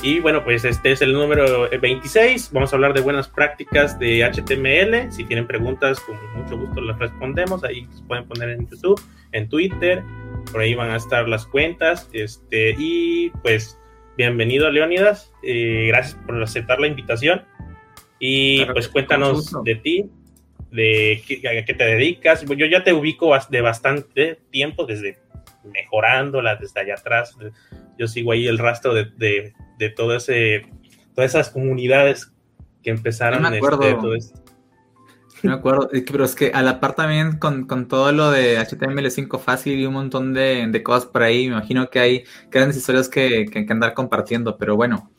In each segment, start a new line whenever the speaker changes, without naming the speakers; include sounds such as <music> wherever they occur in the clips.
Y bueno, pues este es el número 26. Vamos a hablar de buenas prácticas de HTML. Si tienen preguntas, con mucho gusto las respondemos. Ahí se pueden poner en YouTube, en Twitter. Por ahí van a estar las cuentas. Este, y pues, bienvenido, Leonidas. Eh, gracias por aceptar la invitación. Y pues cuéntanos de ti, de qué, a qué te dedicas. Yo ya te ubico de bastante tiempo, desde mejorándola, desde allá atrás. Yo sigo ahí el rastro de de todo ese, todas esas comunidades que empezaron
no me acuerdo. Este, todo esto. No me acuerdo, pero es que a la par también con, con todo lo de HTML5 fácil y un montón de, de, cosas por ahí, me imagino que hay grandes historias que, que, que andar compartiendo, pero bueno,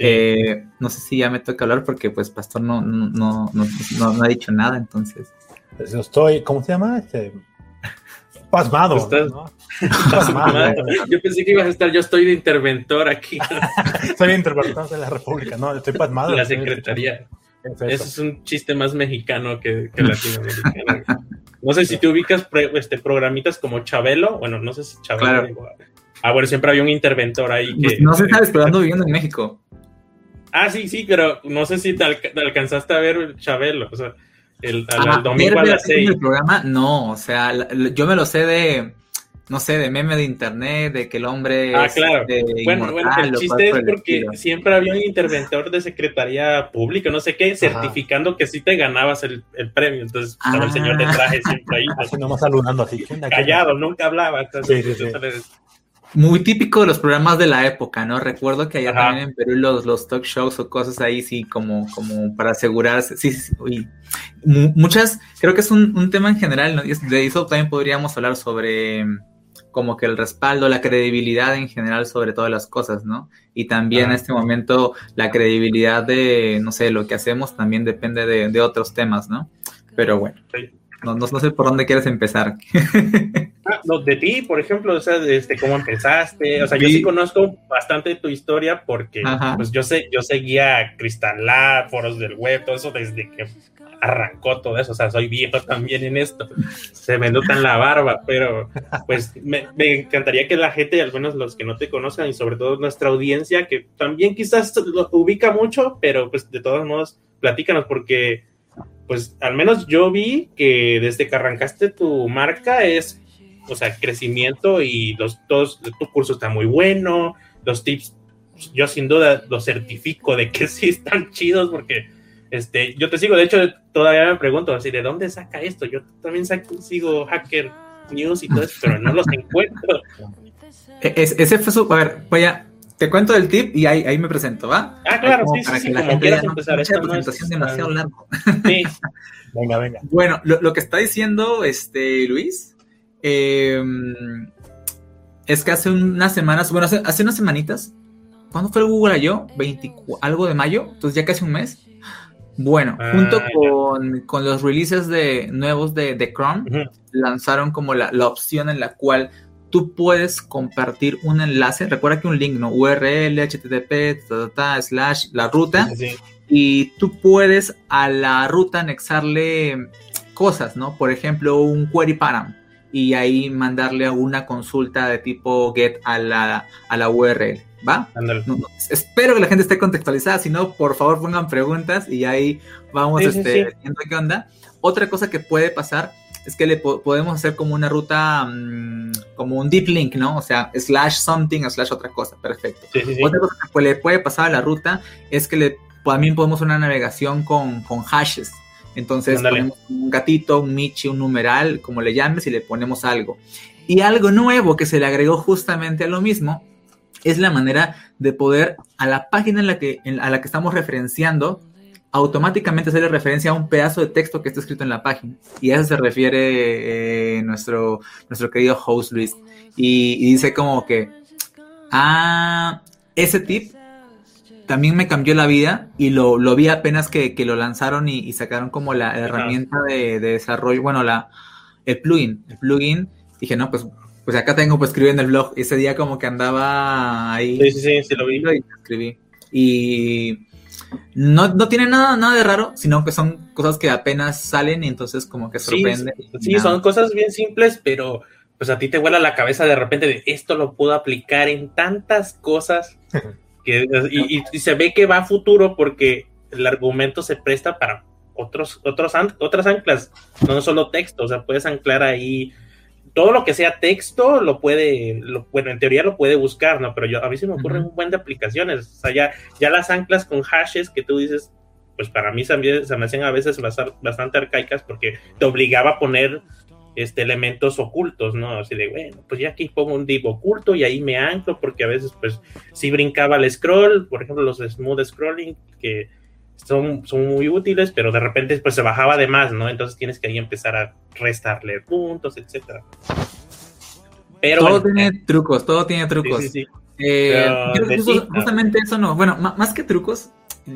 eh, no sé si ya me toca hablar porque pues Pastor no, no, no, no, no ha dicho nada, entonces.
Pues estoy, ¿cómo se llama? Este, pasmado. ¿no? <laughs>
Yo pensé que ibas a estar, yo estoy de interventor aquí.
Soy interventor de la República, no, estoy pasmado.
La Secretaría. Ese es un chiste más mexicano que, que latinoamericano. No sé si te ubicas este, programitas como Chabelo, bueno, no sé si Chabelo. Ah, bueno, siempre había un interventor ahí que...
Pues no sé, sabes, pero ando viviendo en México.
Ah, sí, sí, pero no sé si te, alcanzaste a ver Chabelo, o sea, el, ah, domingo a las seis.
El programa, no, o sea, yo me lo sé de no sé, de meme de internet, de que el hombre
ah, claro. bueno, bueno, el chiste es porque siempre había un interventor de secretaría pública, no sé qué, certificando que sí te ganabas el, el premio. Entonces estaba el señor de ah. traje siempre ahí.
Así nomás saludando así.
Callado, nunca hablaba. sí, sí,
Muy típico de los programas de la época, ¿no? Recuerdo que allá también en Perú los, los talk shows o cosas ahí, sí, como, como para asegurarse. Sí, sí, sí. muchas, creo que es un, un tema en general, ¿no? De eso también podríamos hablar sobre como que el respaldo, la credibilidad en general sobre todas las cosas, ¿no? Y también en este momento la credibilidad de, no sé, lo que hacemos también depende de, otros temas, ¿no? Pero bueno, no, no, sé por dónde quieres empezar. <laughs>
Ah, de ti, por ejemplo, o sea, este, cómo empezaste, o sea, yo sí. conozco bastante tu historia porque, pues yo sé, yo seguía Crystal Lab, foros del web, todo eso desde que arrancó todo eso, o sea, soy viejo también en esto, se me nota en la barba, pero pues me, encantaría que la gente, al menos los que no te conozcan y sobre todo nuestra audiencia, que también quizás lo ubica mucho, pero pues de todos modos, platícanos porque pues al menos yo vi que desde que arrancaste tu marca es, o sea, crecimiento y los todos, tu curso está muy bueno, los tips, yo sin duda los certifico de que <laughs> sí están chidos porque este, yo te sigo, de hecho, todavía me pregunto así, ¿de dónde saca esto? Yo también sigo Hacker News y todo eso, pero no los encuentro. <laughs>
E-, ese fue su, a ver, voy a, te cuento el tip y ahí, ahí me presento, ¿va?
Ah, claro, sí, para sí, que la gente
no, empezar. Esta presentación demasiado largo. Sí. <laughs>
venga, venga.
Bueno, lo, lo, que está diciendo este Luis eh, es que hace unas semanas, bueno, hace, hace unas semanitas, ¿cuándo fue el Google? 20, algo de mayo, entonces ya casi un mes bueno, ah, junto con, los releases de nuevos de, de Chrome, lanzaron como la, opción en la cual tú puedes compartir un enlace. Recuerda que un link, ¿no? URL, HTTP, slash, la ruta. Y tú puedes a la ruta anexarle cosas, ¿no? Por ejemplo, un query param. Y ahí mandarle una consulta de tipo get a la, a la URL. ¿Va? espero que la gente esté contextualizada, si no, por favor pongan preguntas y ahí vamos este, viendo qué onda. Otra cosa que puede pasar es que le podemos hacer como una ruta, mm, como un deep link, ¿no? O sea, slash something, slash otra cosa, perfecto. otra cosa que le puede pasar a la ruta es que le, también podemos una navegación con, con hashes. Entonces ponemos un gatito, un michi, un numeral, como le llames, y le ponemos algo. Y algo nuevo que se le agregó justamente a lo mismo es la manera de poder a la página en la que, a la que estamos referenciando, automáticamente hacerle referencia a un pedazo de texto que está escrito en la página. Y a eso se refiere eh, nuestro, nuestro querido host Luis. Y, dice como que, ah, ese tip también me cambió la vida y lo, lo vi apenas que, que lo lanzaron y, sacaron como la herramienta de, de, desarrollo, bueno, la, el plugin, el plugin. Dije, no, pues pues acá tengo pues escribir en el blog. Ese día como que andaba ahí.
Sí, sí, sí, sí lo vi.
Y escribí. Y no, no tiene nada, nada de raro, sino que son cosas que apenas salen y entonces como que sorprende.
Sí, son cosas bien simples, pero pues a ti te vuela la cabeza de repente de esto lo puedo aplicar en tantas cosas <laughs> y, se ve que va a futuro porque el argumento se presta para otros, otros otras anclas, no solo texto, o sea, puedes anclar ahí todo lo que sea texto lo puede, bueno, en teoría lo puede buscar, ¿no? Pero yo, a mí se me ocurren un buen de aplicaciones, o sea, ya, ya las anclas con hashes que tú dices, pues para mí también se me hacen a veces bastante arcaicas porque te obligaba a poner este, elementos ocultos, ¿no? Así de, bueno, pues ya aquí pongo un div oculto y ahí me anclo, porque a veces, pues, si brincaba el scroll, por ejemplo, los smooth scrolling, que son, son muy útiles, pero de repente, pues, se bajaba de más, ¿no? Entonces tienes que ahí empezar a restarle puntos, etcétera.
Pero, todo tiene eh, trucos, todo tiene trucos. Sí, sí, sí. Eh, justamente eso no, bueno, más que trucos,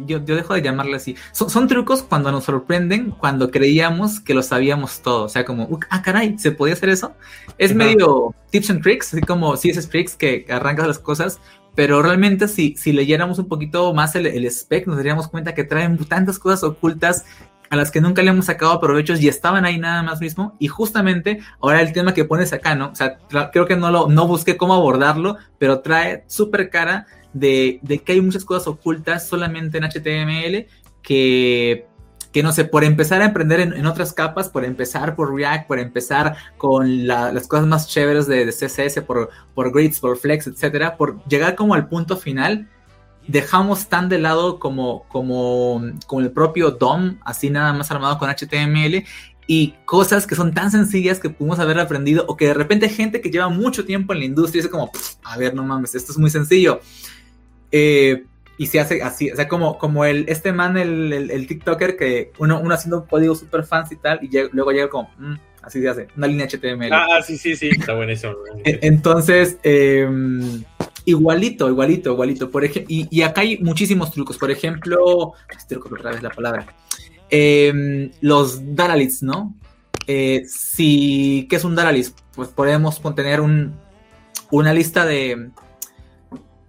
yo, dejo de llamarle así. Son, trucos cuando nos sorprenden, cuando creíamos que lo sabíamos todo. O sea, como, ah, caray, ¿se podía hacer eso? Es medio tips and tricks, así como si es tricks que arrancas las cosas. Pero realmente si, si leyéramos un poquito más el, el spec, nos daríamos cuenta que traen tantas cosas ocultas a las que nunca le hemos sacado provechos y estaban ahí nada más mismo. Y justamente ahora el tema que pones acá, ¿no? O sea, creo que no, lo, no busqué cómo abordarlo, pero trae súper cara de, que hay muchas cosas ocultas solamente en HTML que, que no sé, por empezar a emprender en, otras capas, por empezar por React, por empezar con las cosas más chéveres de, CSS, por, por grids, por flex, etcétera, por llegar como al punto final, dejamos tan de lado como, como, como el propio DOM, así nada más armado con HTML, y cosas que son tan sencillas que pudimos haber aprendido, o que de repente gente que lleva mucho tiempo en la industria dice como, a ver, no mames, esto es muy sencillo. Eh, y se hace así, o sea, como, como el, este man, el, el, TikToker, que uno, uno haciendo un código super fancy y tal, y luego llega como, mm, así se hace, una línea HTML.
Ah, sí, sí, sí, está buenísimo.
Entonces, em, igualito, igualito, igualito. Por ejemplo, y, acá hay muchísimos trucos. Por ejemplo, truco otra vez la palabra. Em, los Daralits, ¿no? Eh, si, ¿qué es un Daralit? Pues podemos contener un, una lista de,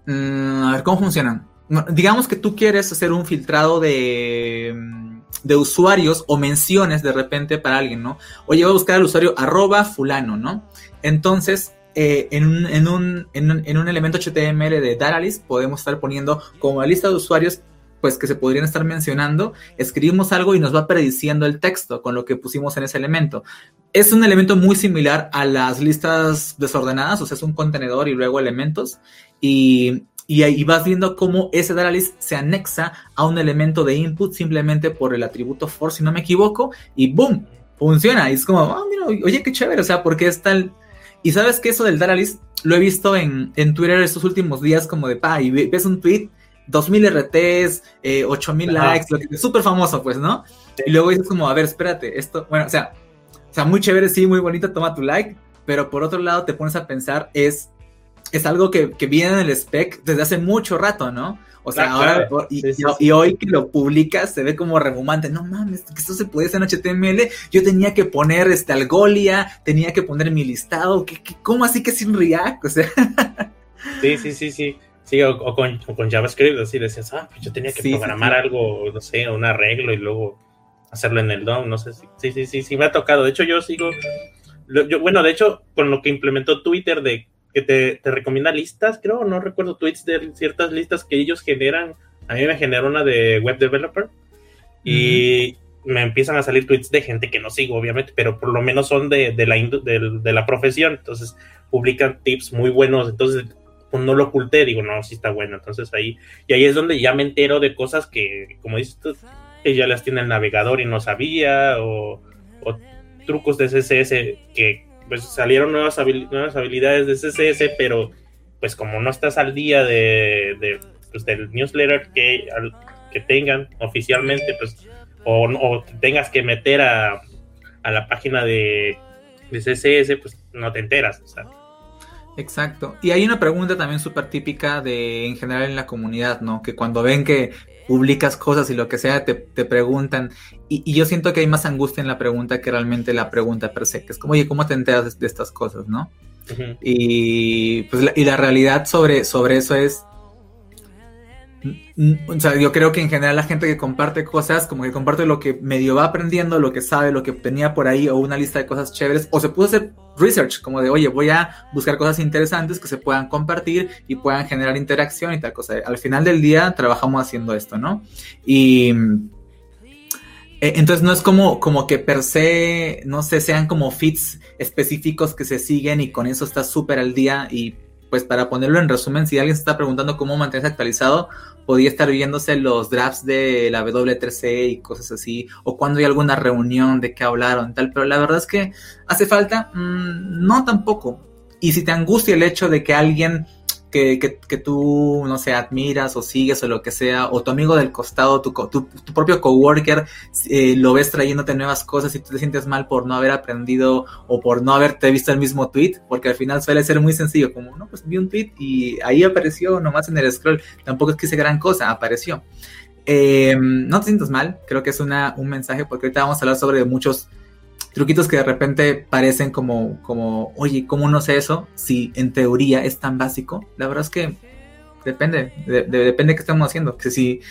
Mm, a ver, ¿cómo funcionan? Digamos que tú quieres hacer un filtrado de, mm, de usuarios o menciones de repente para alguien, ¿no? Oye, voy a buscar al usuario arroba fulano, ¿no? Entonces, eh, en, un, en, un, en, un, elemento HTML de Datalyst podemos estar poniendo como la lista de usuarios pues que se podrían estar mencionando, escribimos algo y nos va prediciendo el texto con lo que pusimos en ese elemento. Es un elemento muy similar a las listas desordenadas, o sea, es un contenedor y luego elementos. Y, y, vas viendo cómo ese list se anexa a un elemento de input simplemente por el atributo for, si no me equivoco, y ¡boom! Funciona. Y es como, mira, oye, qué chévere, o sea, porque es tal. Y sabes que eso del list lo he visto en, en Twitter estos últimos días, como de pa, y ves un tweet, 2000 RTs, eh, 8000 likes, lo que es súper famoso, pues, ¿no? Y luego dices, como, a ver, espérate, esto, bueno, o sea, o sea, muy chévere, sí, muy bonito, toma tu like, pero por otro lado te pones a pensar, es es algo que, viene en el spec desde hace mucho rato, ¿no? O sea, ah, ahora, y, hoy que lo publicas se ve como remumante. No mames, que esto se puede hacer en HTML. Yo tenía que poner este Algolia, tenía que poner mi listado. ¿Qué, cómo así que sin React? O sea. <laughs>
Sí, sí, sí, sí. Sí, o, con, JavaScript, así decías, ah, pues yo tenía que programar algo, no sé, un arreglo y luego hacerlo en el DOM, no sé. Si, sí, sí, sí, sí, me ha tocado. De hecho, yo sigo. yo, bueno, de hecho, con lo que implementó Twitter de que te, te, recomienda listas, creo, no recuerdo tweets de ciertas listas que ellos generan. A mí me generó una de web developer y me empiezan a salir tweets de gente que no sigo, obviamente, pero por lo menos son de, de la, de, la profesión. Entonces publican tips muy buenos. Entonces pues, no lo oculté, digo, no, sí está bueno. Entonces ahí, y ahí es donde ya me entero de cosas que, como dices tú, que ya las tiene el navegador y no sabía, o, o trucos de CSS que pues salieron nuevas, habilidades de CSS, pero pues como no estás al día de, pues, del newsletter que, que tengan oficialmente, pues, o, tengas que meter a, a la página de, de, CSS, pues no te enteras.
Exacto. Y hay una pregunta también súper típica de en general en la comunidad, ¿no? Que cuando ven que publicas cosas y lo que sea, te, preguntan. Y, yo siento que hay más angustia en la pregunta que realmente la pregunta per se, que es como, oye, ¿cómo te enteras de, estas cosas, no? Y, pues, la, y la realidad sobre, sobre eso es, o sea, yo creo que en general la gente que comparte cosas, como que comparte lo que medio va aprendiendo, lo que sabe, lo que tenía por ahí, o una lista de cosas chéveres, o se pudo hacer research, como de, oye, voy a buscar cosas interesantes que se puedan compartir y puedan generar interacción y tal cosa. Al final del día trabajamos haciendo esto, ¿no? Y eh, entonces no es como, como que per se, no sé, sean como fits específicos que se siguen y con eso estás súper al día y pues para ponerlo en resumen, si alguien se está preguntando cómo mantenerse actualizado, podía estar viéndose los drafts de la W3C y cosas así, o cuando hay alguna reunión de qué hablaron, tal, pero la verdad es que hace falta, mm, no tampoco. Y si te angustia el hecho de que alguien que, tú, no sé, admiras o sigues o lo que sea, o tu amigo del costado, tu, tu, propio coworker, eh, lo ves trayéndote nuevas cosas y tú te sientes mal por no haber aprendido o por no haberte visto el mismo tweet, porque al final suele ser muy sencillo, como, no, pues vi un tweet y ahí apareció nomás en el scroll, tampoco es que hice gran cosa, apareció. Eh, no te sientas mal, creo que es una, un mensaje, porque ahorita vamos a hablar sobre muchos truquitos que de repente parecen como, como, oye, ¿cómo no sé eso? Si en teoría es tan básico. La verdad es que depende, depende de qué estamos haciendo. Que si,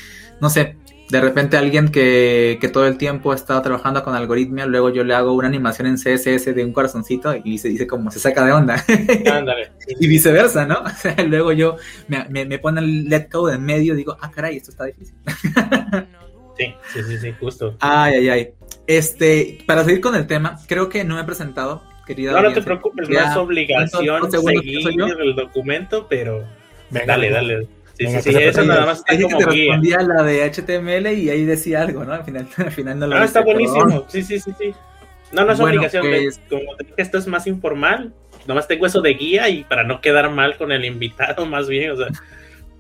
no sé, de repente alguien que, que, todo el tiempo ha estado trabajando con algoritmia, luego yo le hago una animación en CSS de un corazoncito y se dice como se saca de onda. <laughs> y viceversa, ¿no? <laughs> O sea, luego yo me, me, me pone el let code en medio y digo, ah, caray, esto está difícil. <laughs>
sí, sí, sí, sí, justo.
Ay, ay, ay. Este, para seguir con el tema, creo que no me he presentado, querida.
No, no te preocupes, no es obligación seguir el documento, pero dale, dale. Sí, sí, sí, eso nada más
está como que te respondía la de HTML y ahí decía algo, ¿no? Al final, <laughs> al final no lo
Ah, está buenísimo. Sí, sí, sí, sí. No, no es obligación. Pues... Como te dije, esto es más informal. Nomás tengo eso de guía y para no quedar mal con el invitado, <laughs> más bien, o sea.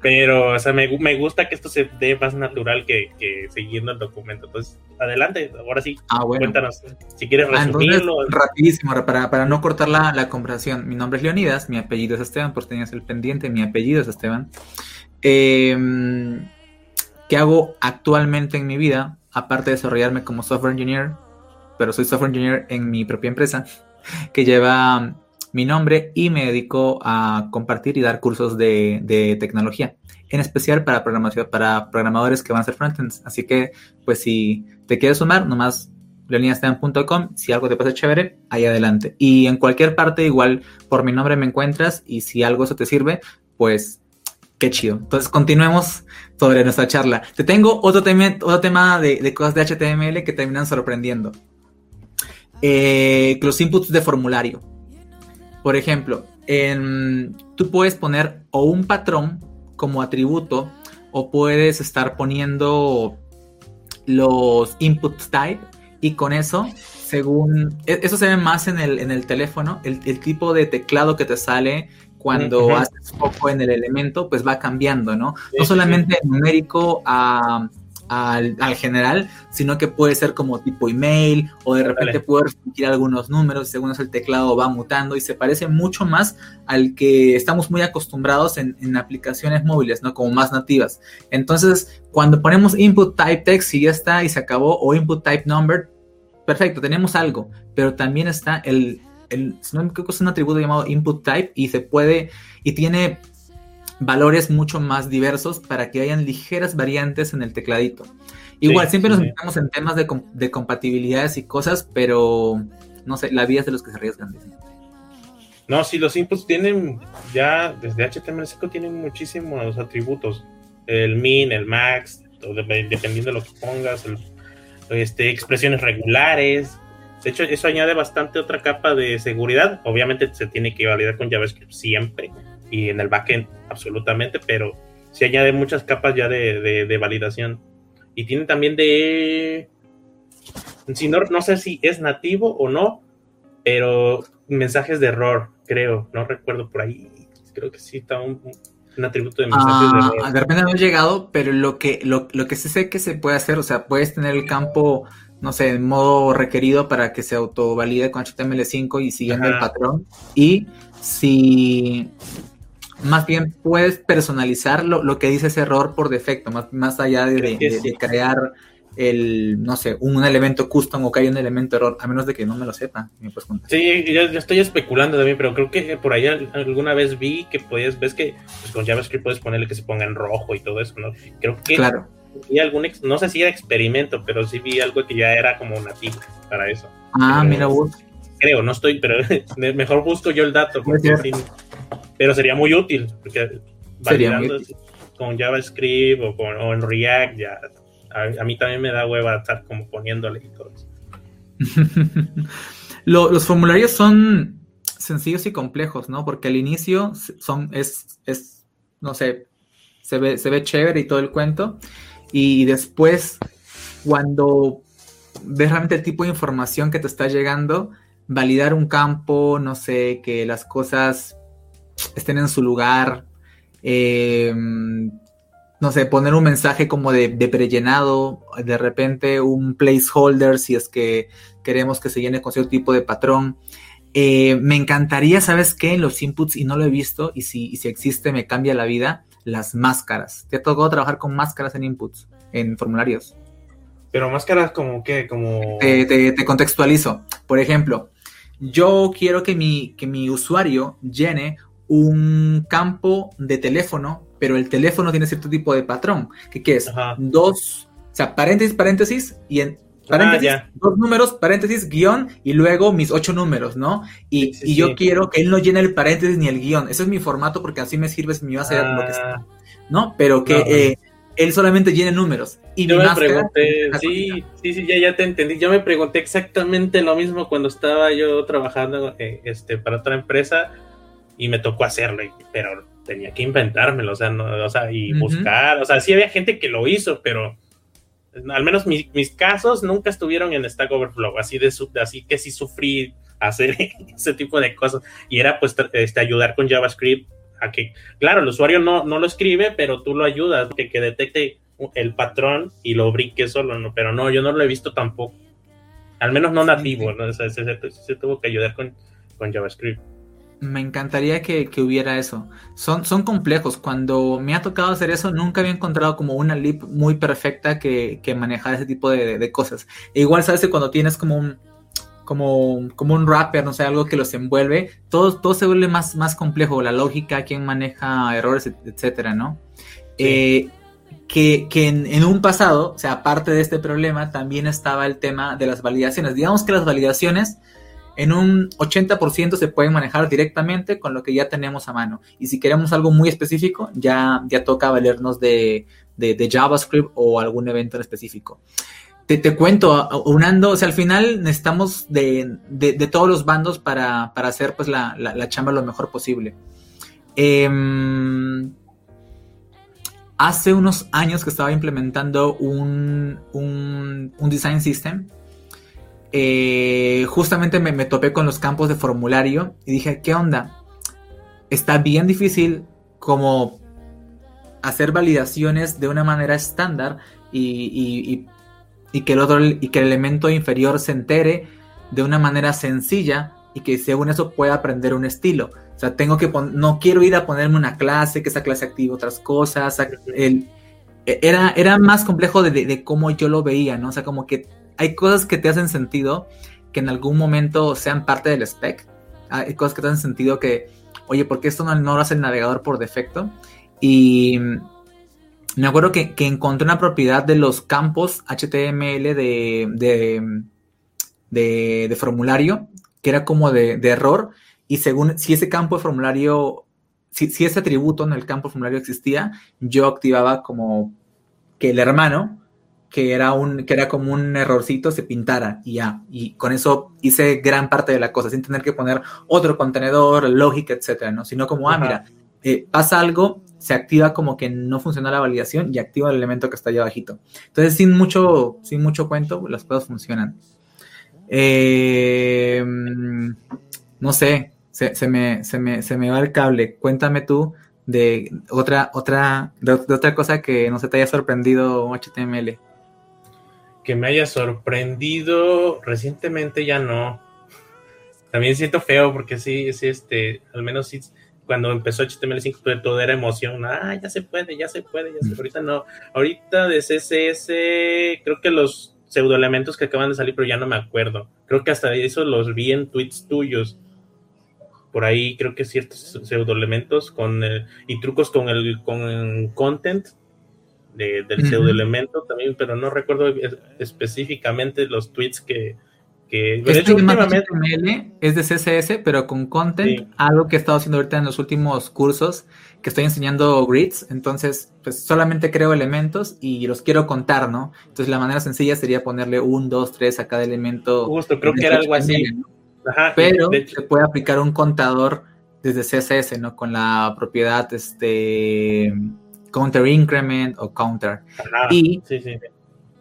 Pero, o sea, me, me, gusta que esto se dé más natural que, que, siguiendo el documento. Entonces, adelante, ahora sí, ah, cuéntanos, si quieres ah, resumirlo.
rapidísimo, para, para no cortar la, la, conversación. Mi nombre es Leonidas, mi apellido es Esteban, por tenías el pendiente, mi apellido es Esteban. Eh, ¿Qué hago actualmente en mi vida? Aparte de desarrollarme como software engineer, pero soy software engineer en mi propia empresa, que lleva mi nombre y me dedico a compartir y dar cursos de, tecnología, en especial para, programación, para programadores que van a ser frontends. Así que, pues si te quieres sumar, nomás leonidasteban.com, si algo te pasa chévere, ahí adelante. Y en cualquier parte, igual por mi nombre me encuentras y si algo eso te sirve, pues qué chido. Entonces continuemos sobre nuestra charla. Te tengo otro tema, otro tema de, cosas de HTML que terminan sorprendiendo. Eh, los inputs de formulario. Por ejemplo, tú puedes poner o un patrón como atributo o puedes estar poniendo los input type y con eso, según, e, eso se ve más en el, en el teléfono, el, tipo de teclado que te sale cuando haces foco en el elemento, pues va cambiando, ¿no? no solamente numérico a al, general, sino que puede ser como tipo email o de repente puede restringir algunos números según eso el teclado va mutando y se parece mucho más al que estamos muy acostumbrados en, aplicaciones móviles, ¿no? Como más nativas. Entonces, cuando ponemos input type text y ya está y se acabó o input type number, perfecto, tenemos algo, pero también está el, el no creo que es un atributo llamado input type y se puede y tiene valores mucho más diversos para que hayan ligeras variantes en el tecladito. Igual, siempre nos metemos en temas de, de, compatibilidades y cosas, pero no sé, la vida es de los que se arriesgan.
No, sí, los inputs tienen ya desde HTML5 tienen muchísimos atributos. El min, el max, dependiendo de lo que pongas, este, expresiones regulares. De hecho, eso añade bastante otra capa de seguridad. Obviamente se tiene que validar con JavaScript siempre y en el backend absolutamente, pero se añade muchas capas ya de, validación. Y tiene también de... Si no, no sé si es nativo o no, pero mensajes de error, creo, no recuerdo por ahí. Creo que sí está un, atributo de mensajes de ah, error.
De repente no he llegado, pero lo que, lo, que sí sé que se puede hacer, o sea, puedes tener el campo, no sé, en modo requerido para que se autovalide con HTML5 y siguiendo el patrón. Y si más bien puedes personalizar lo, que dice ese error por defecto, más, más allá de, crear el, no sé, un, elemento custom o que hay un elemento error, a menos de que no me lo sepa.
Sí, yo, estoy especulando también, pero creo que por ahí alguna vez vi que podías, ves que pues, con JavaScript puedes ponerle que se ponga en rojo y todo eso, ¿no? Creo que
claro.
vi algún, no sé si era experimento, pero sí vi algo que ya era como nativo para eso.
Ah, mira vos.
Creo, no estoy, pero <laughs> mejor busco yo el dato, pero sería muy útil, porque validando con JavaScript o, con, o en React ya a, mí también me da hueva estar como poniéndole y todo eso. <laughs>
los formularios son sencillos y complejos, ¿no? Porque al inicio son, es, es, no sé, se ve, se ve chévere y todo el cuento. Y después, cuando ves realmente el tipo de información que te está llegando, validar un campo, no sé, que las cosas estén en su lugar, eh, no sé, poner un mensaje como de, de, prellenado, de repente un placeholder si es que queremos que se llene con cierto tipo de patrón. Eh, me encantaría, ¿sabes qué? En los inputs, y no lo he visto, y si, si existe me cambia la vida, las máscaras. ¿Te ha tocado trabajar con máscaras en inputs, en formularios?
Pero máscaras como qué, como...
Te, te, contextualizo. Por ejemplo, yo quiero que mi, que mi usuario llene un campo de teléfono pero el teléfono tiene cierto tipo de patrón. ¿Qué, qué es? Dos, o sea, paréntesis, paréntesis, y en paréntesis, ah, dos números, paréntesis, guion, y luego mis ocho números, ¿no? Y, y yo quiero que él no llene el paréntesis ni el guion. Ese es mi formato porque así me sirve si me va a hacer lo que sea. Ah. ¿No? Pero que eh, él solamente llene números. Y
yo me pregunté, sí, sí, sí, ya, ya te entendí. Yo me pregunté exactamente lo mismo cuando estaba yo trabajando eh, este, para otra empresa y me tocó hacerlo, pero tenía que inventármelo, o sea, no, o sea y buscar, o sea, sí había gente que lo hizo, pero al menos mis casos nunca estuvieron en Stack Overflow, así de así que sí sufrí hacer <laughs> ese tipo de cosas y era pues este, ayudar con JavaScript a que, claro, el usuario no, no lo escribe, pero tú lo ayudas, que, que detecte el patrón y lo brinque solo, ¿no? pero no, yo no lo he visto tampoco, al menos no nativo, ¿no? O sea, se, tuvo que ayudar con, con JavaScript
me encantaría que, hubiera eso. Son, son complejos. Cuando me ha tocado hacer eso, nunca había encontrado como una lip muy perfecta que, que manejara ese tipo de, cosas. E igual, sabes cuando tienes como un, como, como un rapper, no sé, algo que los envuelve, todo, todo se vuelve más, más complejo. La lógica, quién maneja errores, etcétera, ¿no? Eh, que, que en, en, un pasado, o sea, aparte de este problema, también estaba el tema de las validaciones. Digamos que las validaciones en un 80% se pueden manejar directamente con lo que ya tenemos a mano. Y si queremos algo muy específico, ya, ya toca valernos de, JavaScript o algún evento en específico. Te, te, cuento, unando, o sea, al final necesitamos de, todos los bandos para, hacer pues la, chamba lo mejor posible. Em, hace unos años que estaba implementando un, un, un design system eh, justamente me, topé con los campos de formulario y dije, ¿qué onda? Está bien difícil como hacer validaciones de una manera estándar y, que el otro y que el elemento inferior se entere de una manera sencilla y que según eso pueda aprender un estilo. O sea, tengo que no quiero ir a ponerme una clase, que esa clase active otras cosas. El, era, era más complejo de, de, cómo yo lo veía, ¿no? O sea, como que hay cosas que te hacen sentido que en algún momento sean parte del spec. Hay cosas que te hacen sentido que, oye, ¿por qué esto no, lo hace el navegador por defecto? Y me acuerdo que, encontré una propiedad de los campos HTML de, de, formulario, que era como de, error, y según si ese campo de formulario, si, si ese atributo en el campo de formulario existía, yo activaba como que el hermano que era, un, que era como un errorcito, se pintara y ya. Y con eso hice gran parte de la cosa, sin tener que poner otro contenedor, lógica, etcétera, ¿no? Sino como, ah, mira, eh, pasa algo, se activa como que no funciona la validación y activa el elemento que está allá abajito. Entonces, sin mucho, sin mucho cuento, las cosas funcionan. Eh, no sé, se, me, se, me, se me va el cable. Cuéntame tú de otra, otra, de, de otra cosa que no se te haya sorprendido HTML
que me haya sorprendido recientemente ya no. También siento feo porque sí, sí, este, al menos cuando empezó HTML5 pues, todo era emoción, ah, ya se puede, ya se puede, ya se Ahorita no, ahorita de CSS creo que los pseudoelementos que acaban de salir, pero ya no me acuerdo. Creo que hasta eso los vi en tweets tuyos. Por ahí creo que ciertos pseudoelementos con y trucos con el con content del pseudoelemento también, pero no recuerdo específicamente los tweets que, que
de hecho, es de CSS, pero con content, algo que he estado haciendo ahorita en los últimos cursos, que estoy enseñando grids, entonces, pues solamente creo elementos y los quiero contar, ¿no? Entonces, la manera sencilla sería ponerle un, dos, tres a cada elemento.
Justo, creo que era algo así.
pero se puede aplicar un contador desde CSS, ¿no? Con la propiedad, este, counter increment o counter. y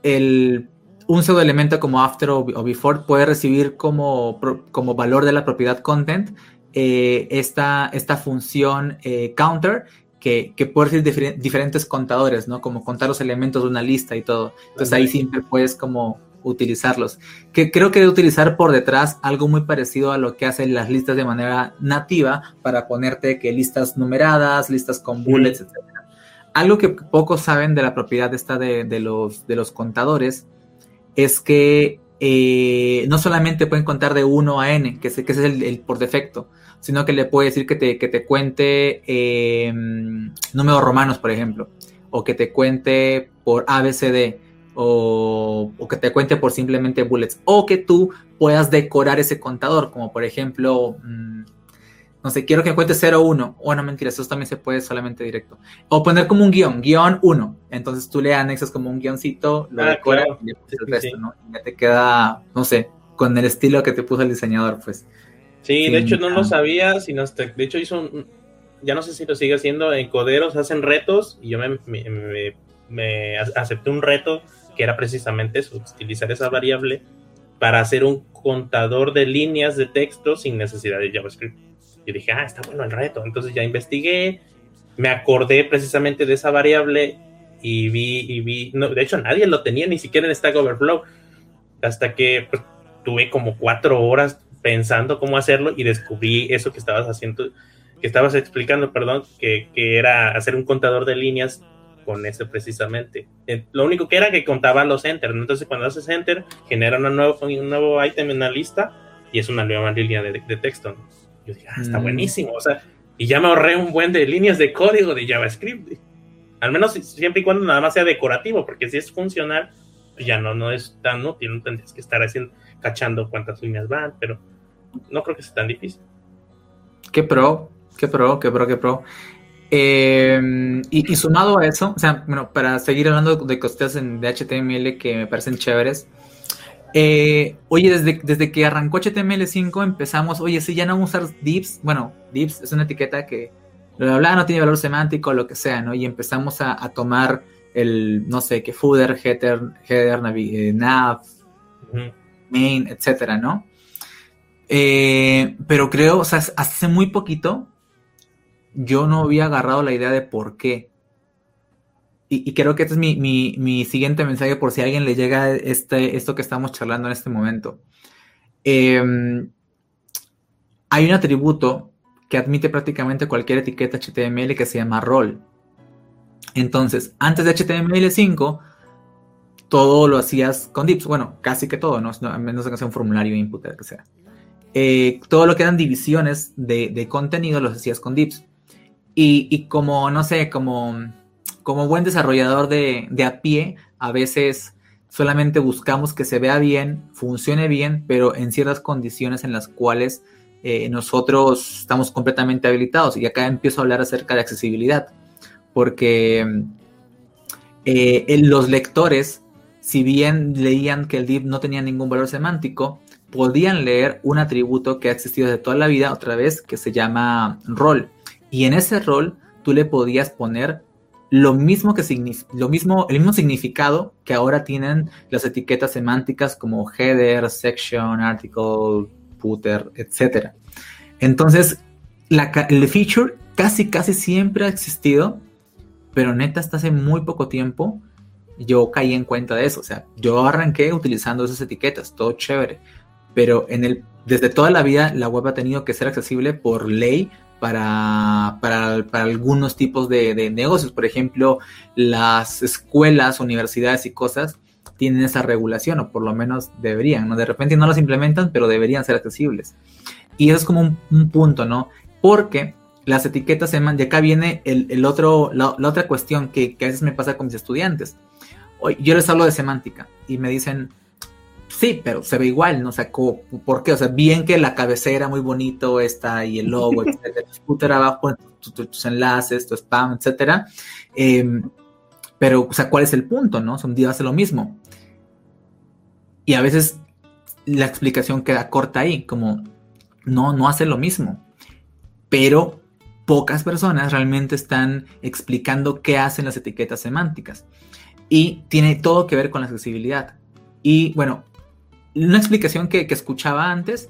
el un pseudo elemento como after o, before puede recibir como, como valor de la propiedad content eh, esta, esta función eh, counter que, que, puede recibir diferentes contadores, ¿no? Como contar los elementos de una lista y todo. Entonces ahí siempre puedes como utilizarlos. Que creo que de utilizar por detrás algo muy parecido a lo que hacen las listas de manera nativa para ponerte que listas numeradas, listas con bullets, etc. Algo que pocos saben de la propiedad esta de, los, de los contadores es que eh, no solamente pueden contar de 1 a n, que, es, que es el, por defecto, sino que le puede decir que te, que te cuente em, números romanos, por ejemplo, o que te cuente por ABCD, o, o, que te cuente por simplemente bullets, o que tú puedas decorar ese contador, como por ejemplo, mm, no sé, quiero que cuente 0, 1. Bueno, mentira, eso también se puede solamente directo. O poner como un guion, guion 1. Entonces tú le anexas como un guioncito, lo ah, decoras y le pones el resto, ¿no? Y ya te queda, no sé, con el estilo que te puso el diseñador, pues.
Sí, de hecho no lo sabía, sino hasta, de hecho hizo un, ya no sé si lo sigue haciendo, en Coderos hacen retos y yo me, me, me acepté un reto que era precisamente eso, utilizar esa variable para hacer un contador de líneas de texto sin necesidad de JavaScript. Yo dije, ah, está bueno el reto. Entonces ya investigué, me acordé precisamente de esa variable y vi, y vi, no, de hecho nadie lo tenía ni siquiera en Stack Overflow, hasta que pues, tuve como cuatro horas pensando cómo hacerlo y descubrí eso que estabas haciendo, que estabas explicando, perdón, que, que era hacer un contador de líneas con ese precisamente. Eh, lo único que era que contaba los enter, entonces cuando haces enter genera una nuevo, un nuevo ítem en la lista y es una nueva línea de, de texto. Yo dije, ah, está mm. buenísimo. O sea, y ya me ahorré un buen de líneas de código de JavaScript. Al menos siempre y cuando nada más sea decorativo, porque si es funcional, pues ya no, no es tan útil, no tendrías que estar haciendo, cachando cuántas líneas van, pero no creo que sea tan difícil.
Qué pro, qué pro, qué pro, qué pro. Em, y, sumado a eso, o sea, bueno, para seguir hablando de cosas en, de HTML que me parecen chéveres, eh, oye, desde, desde que arrancó HTML5 empezamos, oye, si ya no vamos a usar divs, bueno, divs es una etiqueta que bla, bla, no tiene valor semántico, lo que sea, ¿no? Y empezamos a, tomar el, no sé, que footer, header, header eh, nav, main, etcétera, ¿no? Eh, pero creo, o sea, hace muy poquito yo no había agarrado la idea de por qué y, creo que este es mi, siguiente mensaje por si a alguien le llega este, esto que estamos charlando en este momento. Em, hay un atributo que admite prácticamente cualquier etiqueta HTML que se llama rol. Entonces, antes de HTML5, todo lo hacías con dips. Bueno, casi que todo, ¿no? A menos que sea un formulario input, que sea. Eh, todo lo que eran divisiones de, contenido los hacías con dips. Y, y, como, no sé, como como buen desarrollador de, a pie, a veces solamente buscamos que se vea bien, funcione bien, pero en ciertas condiciones en las cuales eh, nosotros estamos completamente habilitados. Y acá empiezo a hablar acerca de accesibilidad, porque eh, los lectores, si bien leían que el div no tenía ningún valor semántico, podían leer un atributo que ha existido desde toda la vida, otra vez, que se llama rol. Y en ese rol tú le podías poner lo mismo que lo mismo, el mismo significado que ahora tienen las etiquetas semánticas como header, section, article, footer, etc. Entonces, la, el feature casi, casi siempre ha existido, pero neta, hasta hace muy poco tiempo yo caí en cuenta de eso. O sea, yo arranqué utilizando esas etiquetas, todo chévere, pero en el, desde toda la vida la web ha tenido que ser accesible por ley para, para, para algunos tipos de, de, negocios. Por ejemplo, las escuelas, universidades y cosas tienen esa regulación, o por lo menos deberían, ¿no? De repente no las implementan, pero deberían ser accesibles. Y eso es como un, punto, ¿no? Porque las etiquetas se mandan, y acá viene el, el otro, la, la, otra cuestión que, que a veces me pasa con mis estudiantes. Yo les hablo de semántica y me dicen, Sí, pero se ve igual, ¿no? O sea, ¿por qué? O sea, bien que la cabecera muy bonito está y el logo, <laughs> etcétera, tu abajo, tus, enlaces, tu spam, etcétera. Em, pero, o sea, ¿cuál es el punto, no? Un día hace lo mismo. Y a veces la explicación queda corta ahí, como, no, no hace lo mismo. Pero pocas personas realmente están explicando qué hacen las etiquetas semánticas. Y tiene todo que ver con la accesibilidad. Y bueno, una explicación que, escuchaba antes,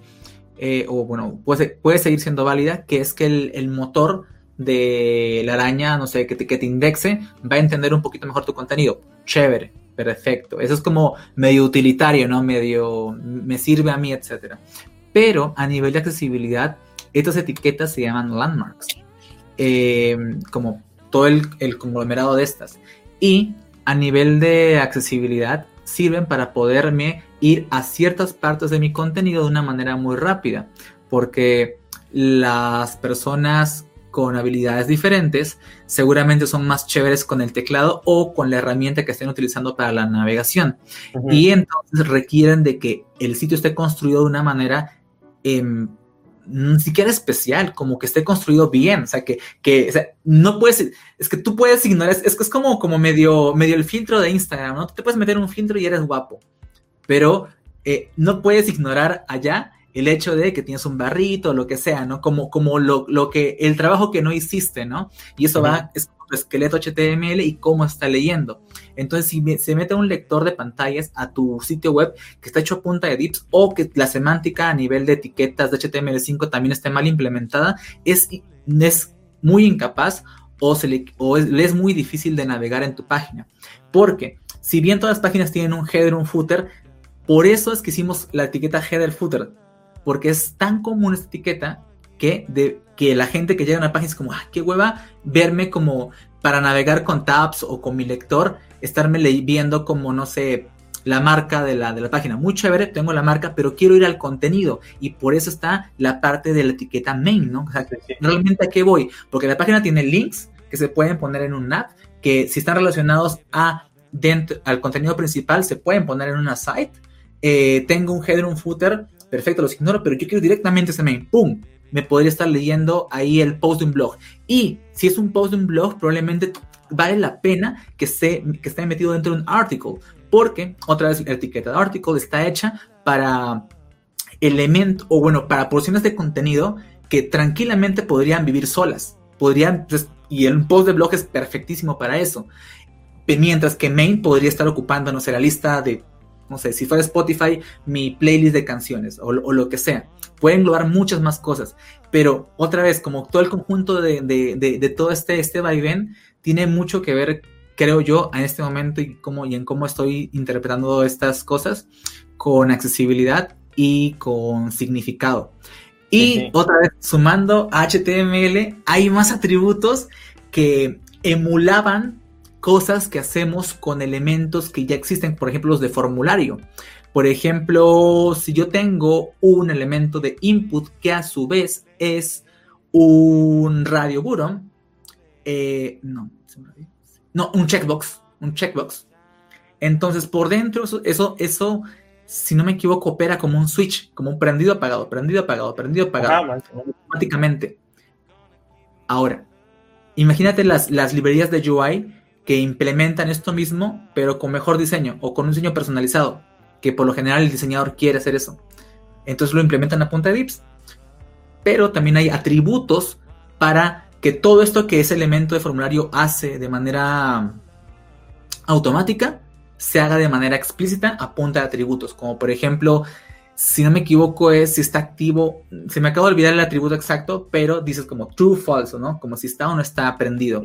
eh, o bueno, puede, puede, seguir siendo válida, que es que el, motor de la araña, no sé, que te, que te indexe, va a entender un poquito mejor tu contenido. Chévere, perfecto. Eso es como medio utilitario, ¿no? Medio, me sirve a mí, etc. Pero a nivel de accesibilidad, estas etiquetas se llaman landmarks, eh, como todo el, el conglomerado de estas. Y a nivel de accesibilidad, sirven para poderme ir a ciertas partes de mi contenido de una manera muy rápida, porque las personas con habilidades diferentes seguramente son más chéveres con el teclado o con la herramienta que estén utilizando para la navegación. Y entonces requieren de que el sitio esté construido de una manera em, ni siquiera especial, como que esté construido bien, o sea, que, que no puedes, es que tú puedes ignorar, es, que es como, como medio, medio el filtro de Instagram, ¿no? Tú te puedes meter un filtro y eres guapo, pero eh, no puedes ignorar allá el hecho de que tienes un barrito, lo que sea, ¿no? Como, como lo, lo que, el trabajo que no hiciste, ¿no? Y eso va, es tu esqueleto HTML y cómo está leyendo. Entonces, si se mete un lector de pantallas a tu sitio web que está hecho a punta de dips o que la semántica a nivel de etiquetas de HTML5 también esté mal implementada, es, es muy incapaz o, se le, o es, es muy difícil de navegar en tu página. Porque si bien todas las páginas tienen un header, un footer, por eso es que hicimos la etiqueta header footer, porque es tan común esta etiqueta que, de, que la gente que llega a una página es como, ah, qué hueva verme como para navegar con tabs o con mi lector, estarme viendo como, no sé, la marca de la, de la página. Muy chévere, tengo la marca, pero quiero ir al contenido y por eso está la parte de la etiqueta main, ¿no? O sea, realmente a qué voy, porque la página tiene links que se pueden poner en un app, que si están relacionados a dentro, al contenido principal, se pueden poner en una site. Eh, tengo un header, un footer, perfecto, los ignoro, pero yo quiero directamente ese main, ¡pum! Me podría estar leyendo ahí el post de un blog. Y si es un post de un blog, probablemente vale la pena que esté, que esté metido dentro de un article, porque otra vez la etiqueta article está hecha para elementos, o bueno, para porciones de contenido que tranquilamente podrían vivir solas. Podrían, pues, y el post de blog es perfectísimo para eso. Mientras que main podría estar ocupando, no sé, la lista de no sé, si fuera Spotify, mi playlist de canciones o, lo que sea. Puede englobar muchas más cosas, pero otra vez, como todo el conjunto de, todo este, este vaivén, tiene mucho que ver, creo yo, en este momento y, cómo, y en cómo estoy interpretando estas cosas con accesibilidad y con significado. Y otra vez, sumando a HTML, hay más atributos que emulaban cosas que hacemos con elementos que ya existen, por ejemplo, los de formulario. Por ejemplo, si yo tengo un elemento de input que a su vez es un radio button, eh, no, no, un checkbox, un checkbox. Entonces, por dentro, eso, eso, si no me equivoco, opera como un switch, como un prendido apagado, prendido apagado, prendido apagado, automáticamente. Ahora, imagínate las, las librerías de UI que implementan esto mismo, pero con mejor diseño o con un diseño personalizado, que por lo general el diseñador quiere hacer eso. Entonces lo implementan a punta de dips. Pero también hay atributos para que todo esto que ese elemento de formulario hace de manera automática se haga de manera explícita a punta de atributos, como por ejemplo si no me equivoco, es si está activo. Se me acaba de olvidar el atributo exacto, pero dices como true, falso, ¿no? Como si está o no está prendido.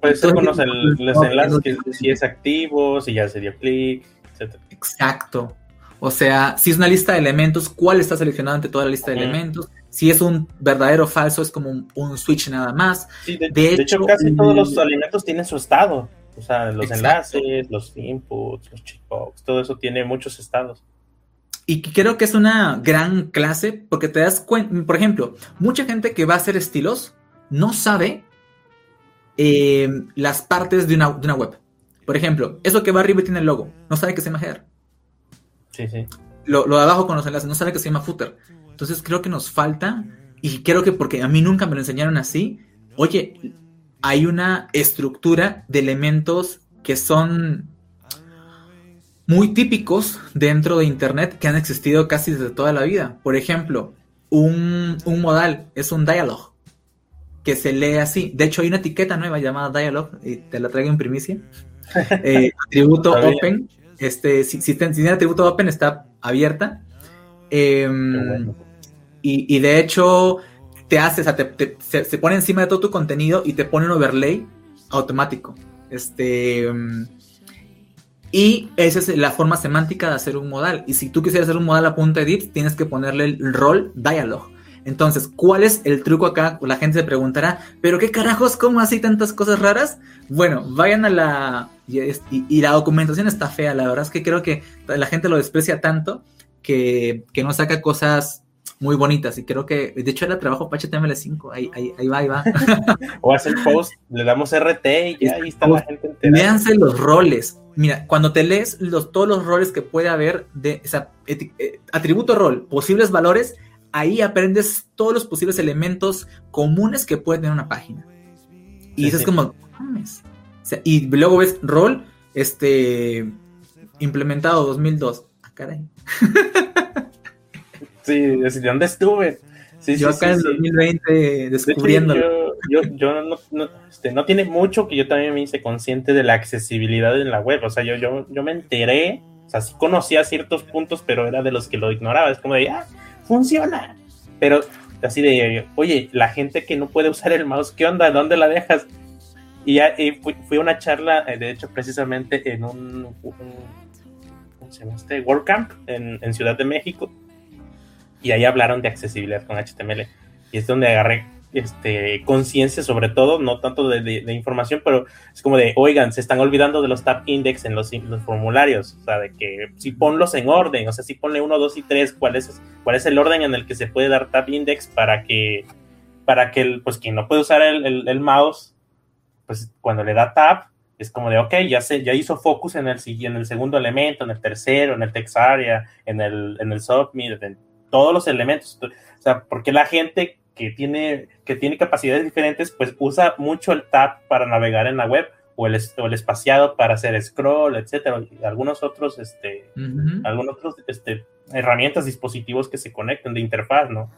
puede ser con los, enlaces, que si es activo, si ya se dio clic, etc.
Exacto. O sea, si es una lista de elementos, ¿cuál está seleccionado ante toda la lista de elementos? si es un verdadero o falso, es como un, switch nada más.
de, hecho, casi todos los alimentos tienen su estado. O sea, los enlaces, los inputs, los checkbox, todo eso tiene muchos estados.
Y creo que es una gran clase porque te das cuenta, por ejemplo, mucha gente que va a hacer estilos no sabe eh, las partes de una, web. Por ejemplo, eso que va arriba tiene el logo, no sabe que se llama header.
Sí, sí.
Lo, lo de abajo con los enlaces, no sabe que se llama footer. Entonces creo que nos falta, y creo que porque a mí nunca me lo enseñaron así, oye, hay una estructura de elementos que son muy típicos dentro de Internet que han existido casi desde toda la vida. Por ejemplo, un, modal es un dialog que se lee así. De hecho, hay una etiqueta nueva llamada dialog, y te la traigo en primicia. <laughs> Eh, atributo open. Este, si, si, tiene atributo open, está abierta. Em, y, de hecho, te hace, o sea, se, pone encima de todo tu contenido y te pone un overlay automático. Este. Y esa es la forma semántica de hacer un modal. Y si tú quisieras hacer un modal a punta de dips, tienes que ponerle el rol dialog. Entonces, ¿cuál es el truco acá? La gente se preguntará, ¿pero qué carajos? ¿Cómo así tantas cosas raras? Bueno, vayan a la... Y, la documentación está fea, la verdad es que creo que la gente lo desprecia tanto que, que no saca cosas muy bonitas y creo que, de hecho, era trabajo para HTML5, ahí, ahí, ahí va, ahí va. <laughs>
o hacer post, le damos RT y ya ahí está la gente entera.
Léanse los roles. Mira, cuando te lees los, todos los roles que puede haber de, o sea, eh, atributo rol, posibles valores, ahí aprendes todos los posibles elementos comunes que puede tener una página. Y eso es como, y luego ves rol, este, implementado 2002. Ah, caray. <laughs>
Sí, ¿de dónde estuve?
yo acá en 2020 descubriéndolo.
yo, yo, no, este, no, tiene mucho que yo también me hice consciente de la accesibilidad en la web. O sea, yo, yo, yo me enteré, o sea, sí conocía ciertos puntos, pero era de los que lo ignoraba. Es como de, ah, funciona. Pero así de, oye, la gente que no puede usar el mouse, ¿qué onda? ¿Dónde la dejas? Y ya fui, a una charla, eh, de hecho, precisamente en un, ¿cómo se llama este? WordCamp en, en Ciudad de México y ahí hablaron de accesibilidad con HTML. Y es donde agarré este, conciencia sobre todo, no tanto de, información, pero es como de, oigan, se están olvidando de los tab index en los, formularios, o sea, de que si ponlos en orden, o sea, si ponle 1, 2 y 3, ¿cuál es, cuál es el orden en el que se puede dar tab index para que, para que el, pues quien no puede usar el, mouse, pues cuando le da tab, es como de, ok, ya, se, ya hizo focus en el, en el segundo elemento, en el tercero, en el text area, en el, en el submit, en todos los elementos. O sea, porque la gente que tiene, que tiene capacidades diferentes, pues usa mucho el tab para navegar en la web o el, el espaciado para hacer scroll, etcétera, y algunos otros, este, algunos otros, este, herramientas, dispositivos que se conecten de interfaz, ¿no?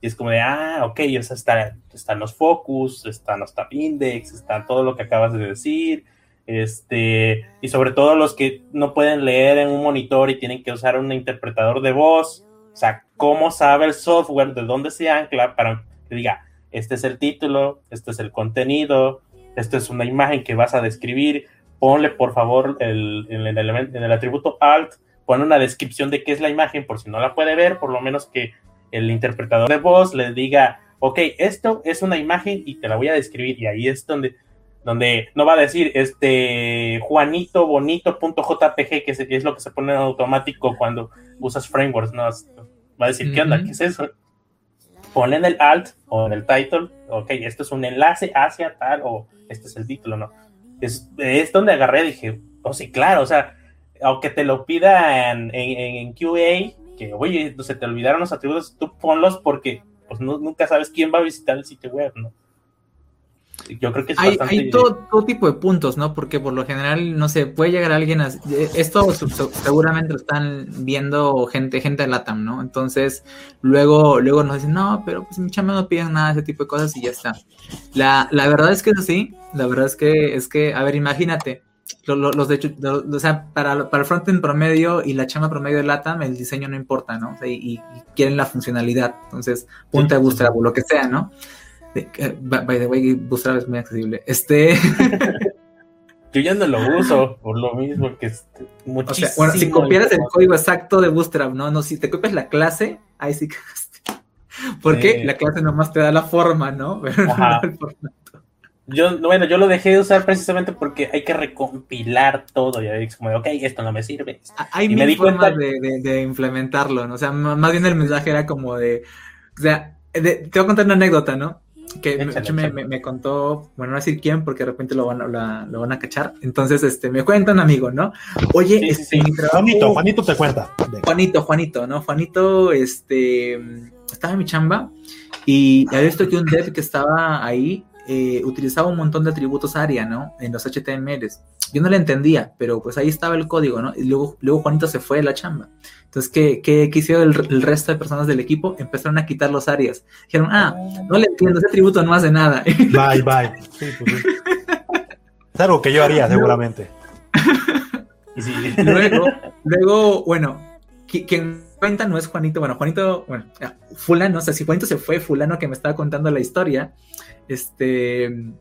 Y es como de, ah, ok, o sea, está, están los focus, están los tab index, está todo lo que acabas de decir, este, y sobre todo los que no pueden leer en un monitor y tienen que usar un interpretador de voz, o sea, ¿cómo sabe el software de dónde se ancla para que diga, este es el título, este es el contenido, esto es una imagen que vas a describir, ponle por favor el, en, el en el atributo alt, pone una descripción de qué es la imagen por si no la puede ver, por lo menos que el interpretador de voz le diga, ok, esto es una imagen y te la voy a describir. Y ahí es donde donde no va a decir este Juanito bonito.jpg, que es, lo que se pone en automático cuando usas frameworks, ¿no? Va a decir, ¿qué onda? ¿Qué es eso? Pon en el alt o en el title, ok, esto es un enlace hacia tal, o este es el título, ¿no? Es, es donde agarré, dije, oh sí, claro, o sea, aunque te lo pida en, en, QA, que oye, se te olvidaron los atributos, tú ponlos porque pues nunca sabes quién va a visitar el sitio web, ¿no? Yo creo que es
hay, hay todo, tipo de puntos, ¿no? Porque por lo general, no sé, puede llegar alguien a... Esto seguramente lo están viendo gente, gente de LATAM, ¿no? Entonces, luego, luego nos dicen, no, pero pues mi chamba no piden nada, ese tipo de cosas y ya está. La, la verdad es que es así, la verdad es que, es que, a ver, imagínate, los, de hecho, o sea, para, para el frontend promedio y la chamba promedio de LATAM, el diseño no importa, ¿no? y, quieren la funcionalidad, entonces, punta de Bootstrap o lo que sea, ¿no? By the way, Bootstrap es muy accesible. Este. <laughs>
Yo ya no lo uso por lo mismo que es muchísimo.
bueno, si copiaras el código exacto de Bootstrap, ¿no? No, si te copias la clase, ahí sí <laughs> que. Porque la clase nomás te da la forma, ¿no? <laughs> Pero no el formato.
Yo, bueno, yo lo dejé de usar precisamente porque hay que recompilar todo. Y ahí es como, ok, esto no me sirve.
Hay y mil formas de, implementarlo, ¿no? O sea, más bien el mensaje era como de, o sea, te voy a contar una anécdota, ¿no? Que me, contó, bueno, no voy a decir quién, porque de repente lo van, a, lo van a cachar. Entonces, este, me cuenta un amigo, ¿no? Oye, este,
Juanito, Juanito te cuenta.
Juanito, Juanito, ¿no? Juanito, este, estaba en mi chamba y había visto que un dev que estaba ahí eh, utilizaba un montón de atributos ARIA, ¿no? En los HTMLs. Yo no le entendía, pero pues ahí estaba el código, ¿no? Y luego, luego Juanito se fue de la chamba. Entonces, ¿qué, qué, hicieron el, resto de personas del equipo? Empezaron a quitar los áreas. Dijeron, ah, no le entiendo, ese atributo no hace nada. <laughs>
Bye, bye. Pues es algo que yo haría, seguramente. <laughs>
luego, luego, bueno, quien cuenta no es Juanito, bueno, Juanito, bueno, fulano, o sea, si Juanito se fue, fulano que me estaba contando la historia, este,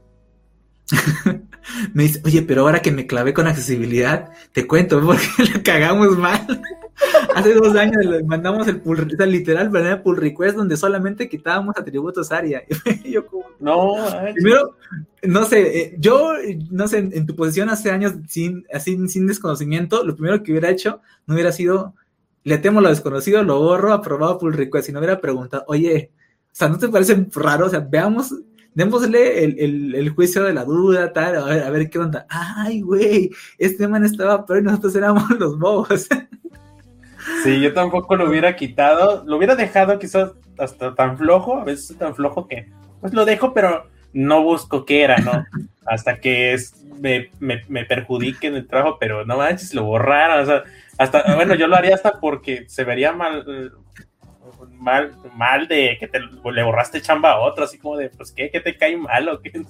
<laughs> me dice, oye, pero ahora que me clavé con accesibilidad, te cuento <laughs> porque la cagamos mal. <laughs> Hace dos años le mandamos el pull, o sea, literal, ¿verdad? Pull request donde solamente quitábamos atributos ARIA. yo como, no, primero, no sé, eh, yo, no sé, en, tu posición hace años sin, así, sin desconocimiento, lo primero que hubiera hecho no hubiera sido, le temo lo desconocido, lo borro, aprobado pull request, y no hubiera preguntado, oye, o sea, ¿no te parece raro? O sea, veamos démosle el, juicio de la duda, tal, a ver, qué onda. Ay, güey, este man estaba pero nosotros éramos los bobos. <laughs>
Sí, yo tampoco lo hubiera quitado, lo hubiera dejado quizás hasta tan flojo, a veces tan flojo que, pues lo dejo, pero no busco qué era, ¿no? <laughs> Hasta que es, me, me, me perjudique en el trabajo, pero no manches, lo borraron, o sea, hasta, bueno, yo lo haría hasta porque se vería mal, mal, mal de que te, le borraste chamba a otro, así como de, pues, ¿qué? ¿Qué te cae mal o qué? <laughs>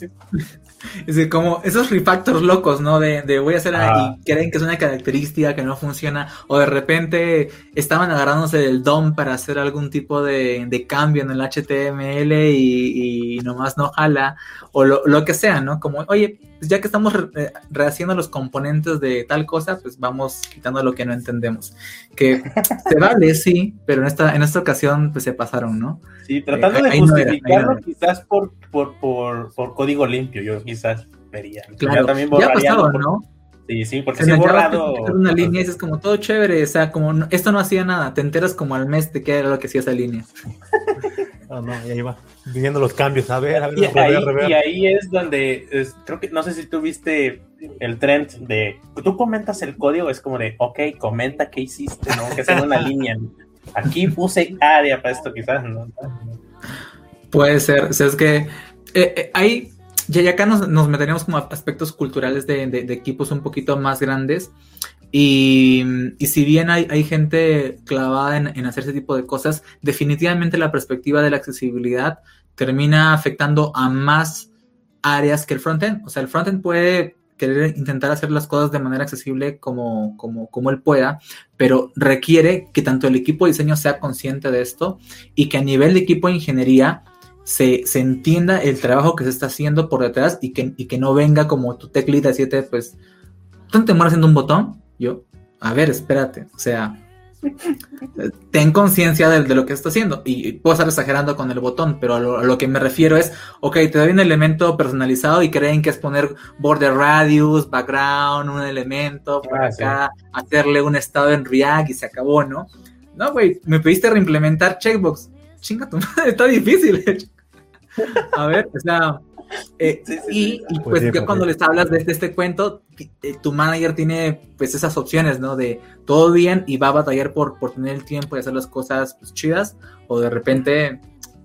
Es como esos refactors locos, ¿no? De, de voy a hacer ah. y creen que es una característica que no funciona, o de repente estaban agarrándose del DOM para hacer algún tipo de, de cambio en el HTML y, y nomás no jala, o lo, lo, que sea, ¿no? Como, oye, pues ya que estamos eh, rehaciendo los componentes de tal cosa, pues vamos quitando lo que no entendemos. Que se vale, sí, pero en esta, en esta ocasión pues se pasaron, ¿no?
Sí, tratando eh, de justificarlo quizás por, por, por, por, código limpio, yo quizás vería.
Claro, también ya ha pasado, ¿no?
Sí, sí, porque se ha borrado.
Una línea y dices como todo chévere, o sea, como esto no hacía nada, te enteras como al mes de qué era lo que hacía esa línea. <laughs>
Ah, no, y ahí va, viendo los cambios, a ver, a ver,
y, ahí, y ahí es donde, creo que, no sé si tú viste el trend de, tú comentas el código, es como de, ok, comenta qué hiciste, ¿no? Que sea una <laughs> línea. Aquí puse área para esto, quizás, ¿no?
Puede ser, o sea, es que eh, eh, ahí, ya, acá nos, nos meteríamos como aspectos culturales de, de, equipos un poquito más grandes. Y, si bien hay, hay gente clavada en, hacer ese tipo de cosas, definitivamente la perspectiva de la accesibilidad termina afectando a más áreas que el frontend. O sea, el frontend puede querer intentar hacer las cosas de manera accesible como, como, como él pueda, pero requiere que tanto el equipo de diseño sea consciente de esto y que a nivel de equipo de ingeniería se, se entienda el trabajo que se está haciendo por detrás y que, y que no venga como tu teclita 7, pues, ¿tú te haciendo un botón? Yo, a ver, espérate, o sea, ten conciencia de, lo que está haciendo. Y puedo estar exagerando con el botón, pero a lo, que me refiero es, ok, te doy un elemento personalizado y creen que es poner border radius, background, un elemento, por ah, acá, hacerle un estado en React y se acabó, ¿no? No, güey, me pediste reimplementar checkbox. Chinga tu <laughs> madre, está difícil. a ver, o sea, eh, y, pues, pues cuando les hablas de este, cuento, eh, tu manager tiene pues esas opciones, ¿no? De todo bien y va a batallar por, por tener el tiempo y hacer las cosas pues, chidas, o de repente,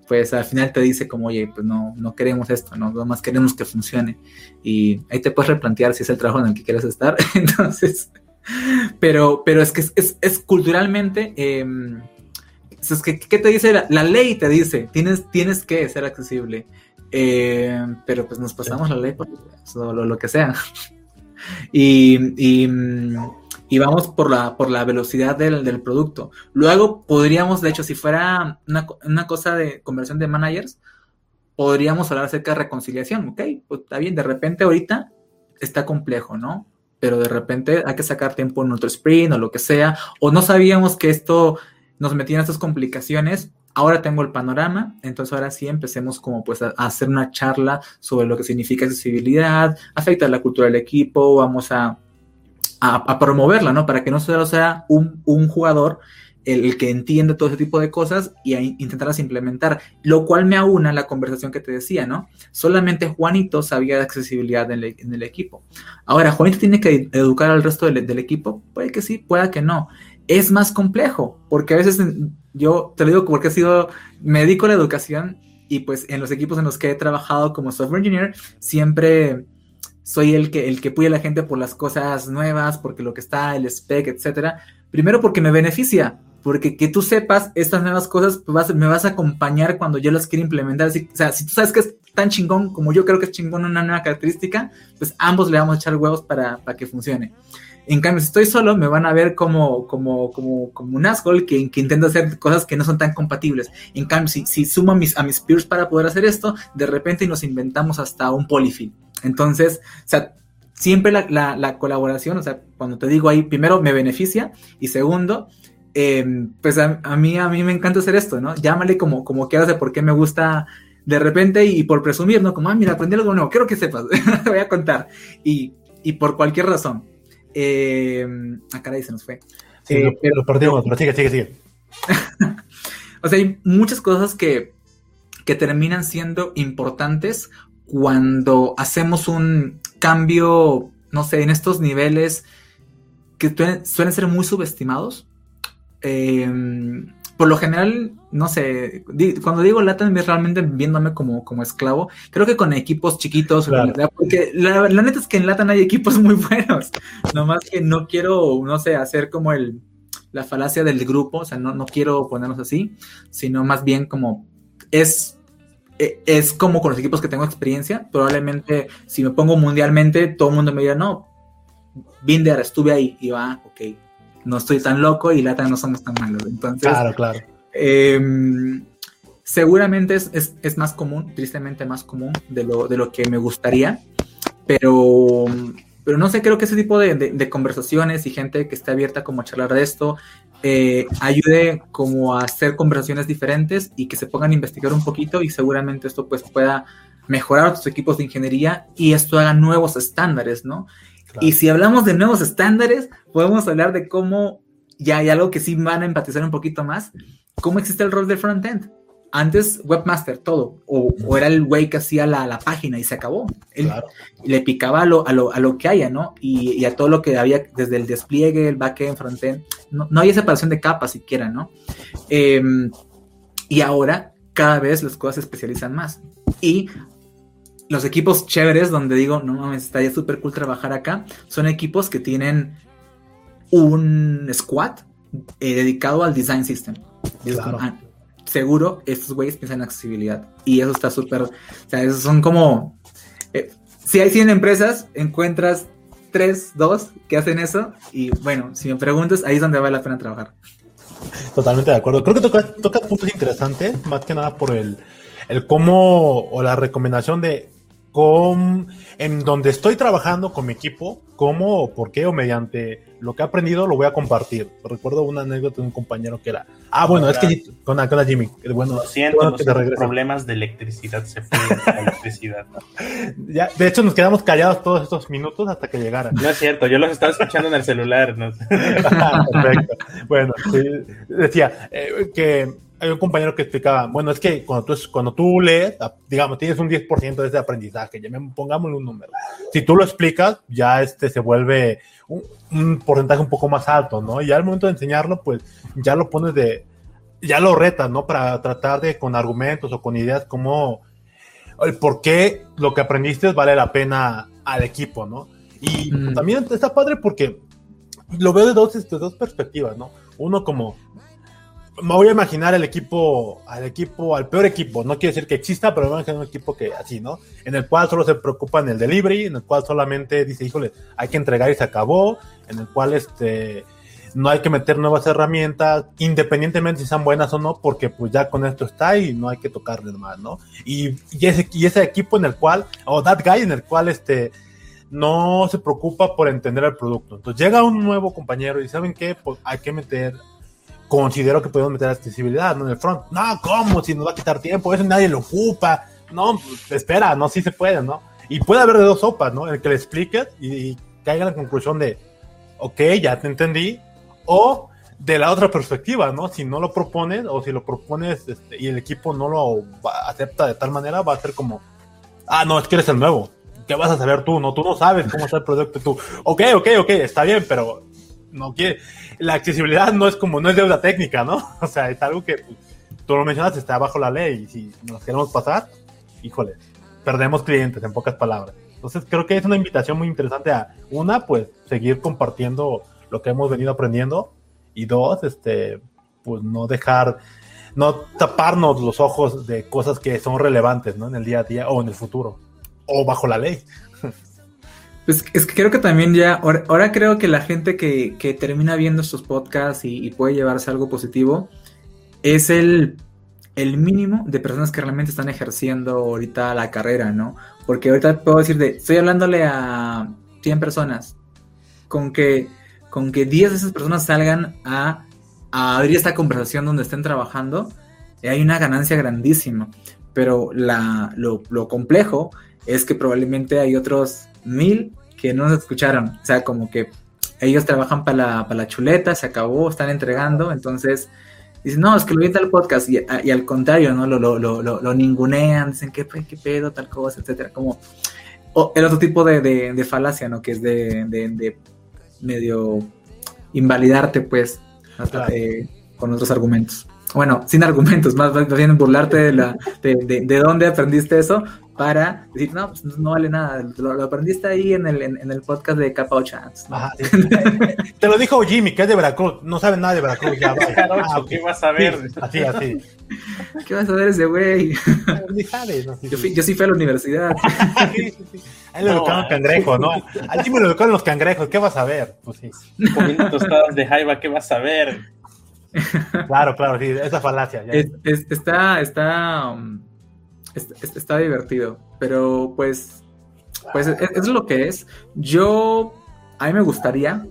pues al final te dice como, oye, pues no, no queremos esto, ¿no? Nada más queremos que funcione. Y ahí te puedes replantear si es el trabajo en el que quieres estar. <laughs> Entonces, pero, pero es que es, es, culturalmente... Em, es que, ¿qué te dice? La, la, ley te dice, tienes, tienes que ser accesible. Eh, pero pues nos pasamos la ley por lo, que sea. <laughs> y, y, vamos por la, por la velocidad del, producto. Luego podríamos, de hecho, si fuera una, cosa de conversión de managers, podríamos hablar acerca de reconciliación, ¿ok? Pues está bien, de repente ahorita está complejo, ¿no? Pero de repente hay que sacar tiempo en otro sprint o lo que sea, o no sabíamos que esto nos metía en estas complicaciones ahora tengo el panorama, entonces ahora sí empecemos como pues a, hacer una charla sobre lo que significa accesibilidad, afecta la cultura del equipo, vamos a, a, promoverla, ¿no? Para que no solo sea un, un jugador el, que entiende todo ese tipo de cosas y a intentarlas implementar, lo cual me aúna la conversación que te decía, ¿no? Solamente Juanito sabía de accesibilidad en, el equipo. Ahora, Juanito tiene que educar al resto del, del, equipo, puede que sí, pueda que no. Es más complejo, porque a veces yo te lo digo porque he sido, me dedico a la educación y pues en los equipos en los que he trabajado como software engineer, siempre soy el que, el que puye a la gente por las cosas nuevas, porque lo que está, el spec, etcétera. Primero porque me beneficia, porque que tú sepas estas nuevas cosas, pues me vas a acompañar cuando yo las quiera implementar. o sea, si tú sabes que es tan chingón como yo creo que es chingón una nueva característica, pues ambos le vamos a echar huevos para, para que funcione. En cambio, si estoy solo, me van a ver como, como, como, como un asshole que, que intenta hacer cosas que no son tan compatibles. En cambio, si, si sumo a mis, a mis peers para poder hacer esto, de repente nos inventamos hasta un polyfill. Entonces, o sea, siempre la, la, la, colaboración, o sea, cuando te digo ahí, primero me beneficia y segundo, Em, pues a, mí, a mí me encanta hacer esto, ¿no? Llámale como, como quieras de por qué me gusta de repente y, por presumir, ¿no? Como, ah, mira, aprendí algo nuevo, quiero que sepas, <laughs> te voy a contar. Y, y por cualquier razón. Eh, ah, caray, se nos fue.
Sí, lo, pero, perdimos, pero sigue, sigue, sigue. <laughs>
o sea, hay muchas cosas que, que terminan siendo importantes cuando hacemos un cambio, no sé, en estos niveles que suelen ser muy subestimados Em, por lo general, no sé, cuando digo Latam es realmente viéndome como, como esclavo. Creo que con equipos chiquitos, porque la, neta es que en Latam hay equipos <laughs> muy buenos. Nomás que no quiero, no sé, hacer como el, la falacia del grupo, o sea, no, no quiero ponernos así, sino más bien como es e, es como con los equipos que tengo experiencia. Probablemente si me pongo mundialmente, todo el mundo me dirá, no, Binder, estuve ahí y va, ok, no estoy tan loco y Lata no somos tan malos. Entonces,
claro, claro.
Em, seguramente es, más común, tristemente más común de lo, de lo que me gustaría, pero, pero no sé, creo que ese tipo de, conversaciones y gente que esté abierta como a charlar de esto, eh, ayude como a hacer conversaciones diferentes y que se pongan a investigar un poquito y seguramente esto pues pueda mejorar sus equipos de ingeniería y esto haga nuevos estándares, ¿no? Y si hablamos de nuevos estándares, podemos hablar de cómo, ya hay algo que sí van a empatizar un poquito más, cómo existe el rol del frontend. Antes, webmaster, todo. O, era el güey que hacía la, la, página y se acabó. Él le picaba a lo, a, lo, a lo que haya, ¿no? Y, a todo lo que había desde el despliegue, el backend, frontend. No, no hay separación de capas siquiera, ¿no? Em, y ahora cada vez las cosas se especializan más. Y los equipos chéveres, donde digo, no mames, estaría súper cool trabajar acá, son equipos que tienen un squad eh, dedicado al design system. Ah, seguro, estos güeyes piensan en accesibilidad. Y eso está súper. O sea, esos son como. Eh, si hay 100 empresas, encuentras 3, 2 que hacen eso. Y bueno, si me preguntas, ahí es donde vale la pena trabajar.
Totalmente de acuerdo. Creo que toca, toca puntos interesantes, más que nada por el, el cómo o la recomendación de con, en donde estoy trabajando con mi equipo, cómo, por qué o mediante lo que he aprendido lo voy a compartir. Recuerdo una anécdota de un compañero que era, ah, bueno, es que con, con Jimmy, bueno,
lo siento, problemas de electricidad se fue la <laughs> electricidad.
ya, de hecho, nos quedamos callados todos estos minutos hasta que llegara.
No es cierto, yo los estaba escuchando en el celular.
Ah, <laughs> perfecto. Bueno, decía eh, que hay un compañero que explicaba, bueno, es que cuando tú, cuando tú lees, ah, digamos, tienes un 10% de ese aprendizaje, ya me, pongámosle un número. Si tú lo explicas, ya este se vuelve un, porcentaje un poco más alto, ¿no? Y al momento de enseñarlo, pues ya lo pones de, ya lo retas, ¿no? Para tratar de, con argumentos o con ideas, como el por qué lo que aprendiste vale la pena al equipo, ¿no? Y mm. también está padre porque lo veo de dos, de dos perspectivas, ¿no? Uno como me voy a imaginar el equipo, al equipo, al peor equipo. No quiere decir que exista, pero me voy a imaginar un equipo que así, ¿no? En el cual solo se preocupa en el delivery, en el cual solamente dice, híjole, hay que entregar y se acabó, en el cual este no hay que meter nuevas herramientas, independientemente si sean buenas o no, porque pues ya con esto está y no hay que tocarle más, ¿no? Y, ese, y ese equipo en el cual, o that guy en el cual este no se preocupa por entender el producto. Entonces llega un nuevo compañero y ¿saben qué? Pues hay que meter considero que podemos meter accesibilidad ¿no? en el front. No, ¿cómo? Si nos va a quitar tiempo, eso nadie lo ocupa. No, espera, no, sí se puede, ¿no? Y puede haber de dos sopas, ¿no? El que le expliques y, caiga en la conclusión de, ok, ya te entendí, o de la otra perspectiva, ¿no? Si no lo propones o si lo propones este, y el equipo no lo acepta de tal manera, va a ser como, ah, no, es que eres el nuevo. ¿Qué vas a saber tú? No, tú no sabes cómo está el producto tú. Ok, ok, ok, está bien, pero no quiere. La accesibilidad no es como, no es deuda técnica, ¿no? <laughs> O sea, es algo que tú lo mencionas, está bajo la ley y si nos queremos pasar, híjole, perdemos clientes, en pocas palabras. Entonces creo que es una invitación muy interesante a, una, pues seguir compartiendo lo que hemos venido aprendiendo y dos, este, pues no dejar, no taparnos los ojos de cosas que son relevantes, ¿no? En el día a día o en el futuro o bajo la ley.
Pues es que creo que también ya, ahora, creo que la gente que, termina viendo estos podcasts y, puede llevarse algo positivo es el, el mínimo de personas que realmente están ejerciendo ahorita la carrera, ¿no? Porque ahorita puedo decir de, estoy hablándole a 100 personas, con que, con que 10 de esas personas salgan a, abrir esta conversación donde estén trabajando, hay una ganancia grandísima. Pero la, lo, lo complejo es que probablemente hay otros mil que no nos escucharon. O sea, como que ellos trabajan para la, para la chuleta, se acabó, están entregando, entonces dicen, no, es que lo vi en tal podcast, y, al contrario, ¿no? Lo, lo, lo, lo, ningunean, dicen, ¿qué, qué pedo, tal cosa, etcétera, como el otro tipo de, de, falacia, ¿no? Que es de, de, medio invalidarte, pues, eh, con otros argumentos. Bueno, sin argumentos, más bien burlarte de, la, de, de, dónde aprendiste eso, para decir, no, pues no vale nada, lo, aprendiste ahí en el, en, el podcast de Capa Chance. <laughs>
Te lo dijo Jimmy, que es de Veracruz, no sabe nada de Veracruz. Ya, <laughs>
ah, ¿Qué vas a ver?
así, así.
¿Qué vas a ver ese güey? yo, fui, yo sí fui a la universidad. <laughs>
Ahí lo educaron los cangrejos, ¿no? A Jimmy lo educaron los cangrejos, ¿qué vas a ver? Pues sí.
Comiendo tostadas de jaiba, ¿qué vas a ver?
Claro, claro, sí, esa falacia.
está, está... Um, está, divertido, pero pues, pues es, lo que es. Yo, a mí me gustaría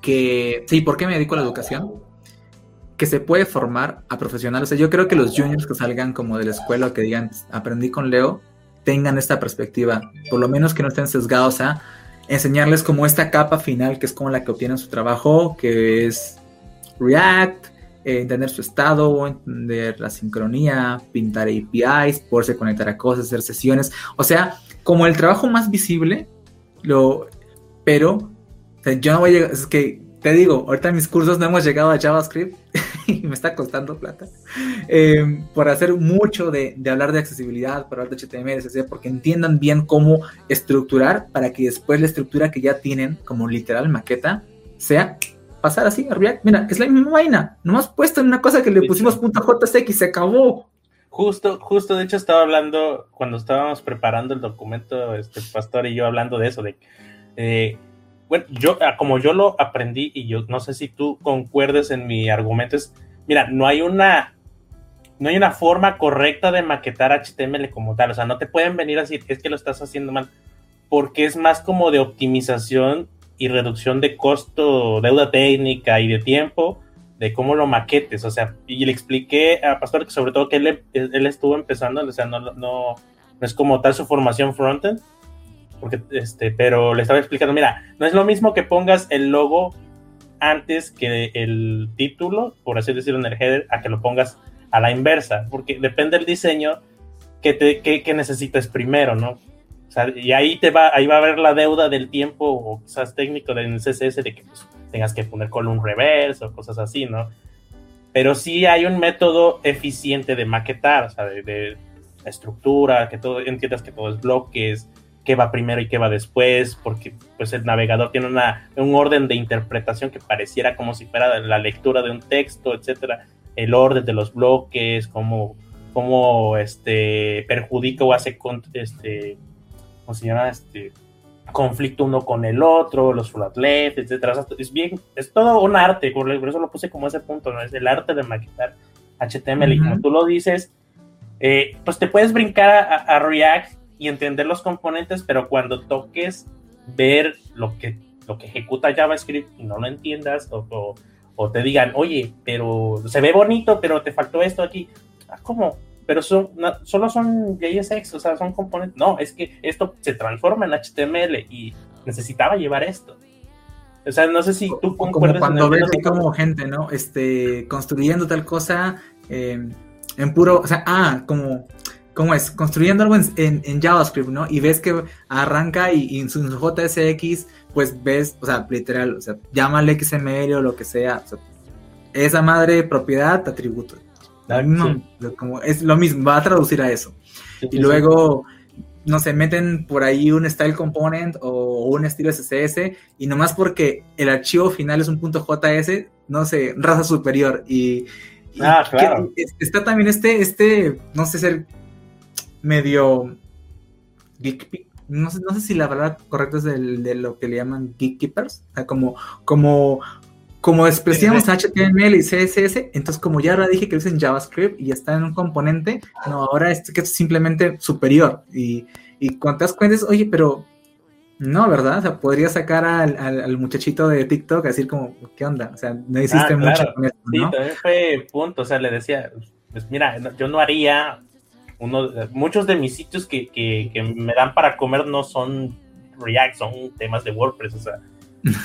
que, sí, ¿por qué me dedico a la educación? Que se puede formar a profesionales. O yo creo que los juniors que salgan como de la escuela que digan, aprendí con Leo, tengan esta perspectiva, por lo menos que no estén sesgados a enseñarles como esta capa final que es como la que obtienen su trabajo, que es React, eh, entender su estado, entender la sincronía, pintar APIs, poderse conectar a cosas, hacer sesiones. O sea, como el trabajo más visible, lo, pero yo no voy a llegar, es que te digo, ahorita en mis cursos no hemos llegado a JavaScript <laughs> y me está costando plata eh, por hacer mucho de, de, hablar de accesibilidad, por hablar de HTML, porque entiendan bien cómo estructurar para que después la estructura que ya tienen como literal maqueta sea pasar así a React. Mira, es la misma vaina, nomás puesto en una cosa que le pusimos punto .js y se acabó.
Justo, justo, de hecho estaba hablando, cuando estábamos preparando el documento, este Pastor y yo hablando de eso, de, eh, bueno, yo, ah, como yo lo aprendí y yo no sé si tú concuerdes en mi argumento, es, mira, no hay una, no hay una forma correcta de maquetar HTML como tal, o sea, no te pueden venir así, es que lo estás haciendo mal, porque es más como de optimización y reducción de costo, deuda técnica y de tiempo de cómo lo maquetes, o sea, y le expliqué a Pastor que sobre todo que él, estuvo empezando, o sea, no, no, no es como tal su formación frontend, porque, este, pero le estaba explicando, mira, no es lo mismo que pongas el logo antes que el título, por así decirlo en el header, a que lo pongas a la inversa, porque depende del diseño que, te, que, que primero, ¿no? Y ahí te va, ahí va a haber la deuda del tiempo, o quizás técnico del CSS, de que pues, tengas que poner un reverse o cosas así, ¿no? Pero sí hay un método eficiente de maquetar, o sea, de, estructura, que todo, entiendas que todo es bloques, qué va primero y qué va después, porque pues el navegador tiene una, un orden de interpretación que pareciera como si fuera la lectura de un texto, etcétera, el orden de los bloques, cómo, cómo este, perjudica o hace este, llama? Este, conflicto uno con el otro, los flatlet, etcétera. es bien, es todo un arte, por eso lo puse como ese punto, ¿no? Es el arte de maquetar HTML. Y como tú lo dices, eh, pues te puedes brincar a, React y entender los componentes, pero cuando toques ver lo que, lo que ejecuta JavaScript y no lo entiendas, o, o te digan, oye, pero se ve bonito, pero te faltó esto aquí. Ah, ¿Cómo? Pero son, solo son JSX, o sea, son componentes. No, es que esto se transforma en HTML y necesitaba llevar esto. O sea, no sé si tú.
Como cuando ves como gente, ¿no? Este, construyendo tal cosa eh, en puro, o sea, ah, como ¿cómo es? Construyendo algo en, JavaScript, ¿no? Y ves que arranca y, en su JSX, pues ves, o sea, literal, o sea, llámale XML o lo que sea. esa madre propiedad, atributo. Como es lo mismo, va a traducir a eso. y luego, no sé, meten por ahí un style component o un estilo SCS y nomás porque el archivo final es un punto JS, no sé, raza superior. Y,
ah, claro.
está también este, este, no sé, ser medio no sé, no sé si la verdad correcta es de lo que le llaman geekkeepers, o sea, como, como, como despreciamos HTML y CSS, entonces como ya ahora dije que es en JavaScript y está en un componente, no, ahora es que es simplemente superior. Y, y cuando te das cuenta es, oye, pero no, ¿verdad? O sea, podría sacar al, muchachito de TikTok a decir como, ¿qué onda? O sea, no hiciste ah, mucho con
esto, Sí, también fue punto, o sea, le decía, pues mira, yo no haría uno, muchos de mis sitios que, que, me dan para comer no son React, son temas de WordPress, o sea,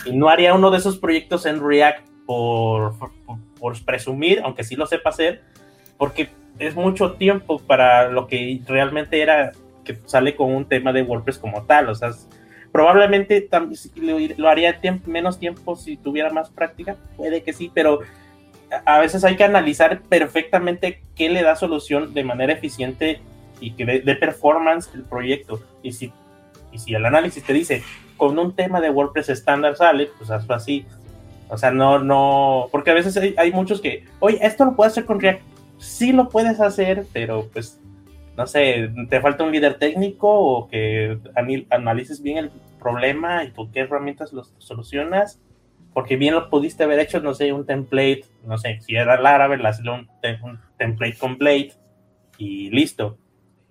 y no haría uno de esos proyectos en React por, por, presumir, aunque sí lo sepa hacer, porque es mucho tiempo para lo que realmente era que sale con un tema de WordPress como tal, o sea, probablemente lo, lo haría menos tiempo si tuviera más práctica, puede que sí, pero a veces hay que analizar perfectamente qué le da solución de manera eficiente y que dé performance el proyecto. Y si, y si el análisis te dice, con un tema de WordPress estándar sale, pues hazlo así. O sea, no, no, porque a veces hay, muchos que, oye, esto lo puedes hacer con React. Sí lo puedes hacer, pero pues, no sé, te falta un líder técnico o que analices bien el problema y con qué herramientas lo solucionas porque bien lo pudiste haber hecho, no sé, un template, no sé, si era Laravel, hazle un, un template con Blade y listo.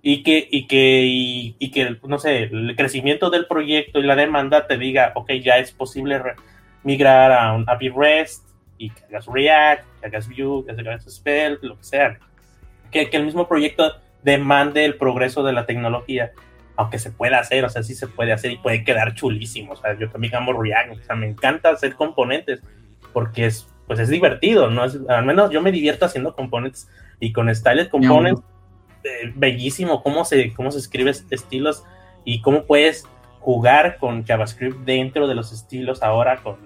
Y que, y que, y, que, no sé, el crecimiento del proyecto y la demanda te diga, ok, ya es posible migrar a un API REST y que hagas React, que hagas Vue, que hagas Spell, lo que sea. Que, que el mismo proyecto demande el progreso de la tecnología aunque se puede hacer, o sea, sí se puede hacer y puede quedar chulísimo. O sea, yo también amo React, o sea, me encanta hacer componentes porque es, pues es divertido, ¿no? al menos yo me divierto haciendo componentes y con Styled Components, bellísimo cómo se, cómo se escribe estilos y cómo puedes jugar con JavaScript dentro de los estilos ahora con,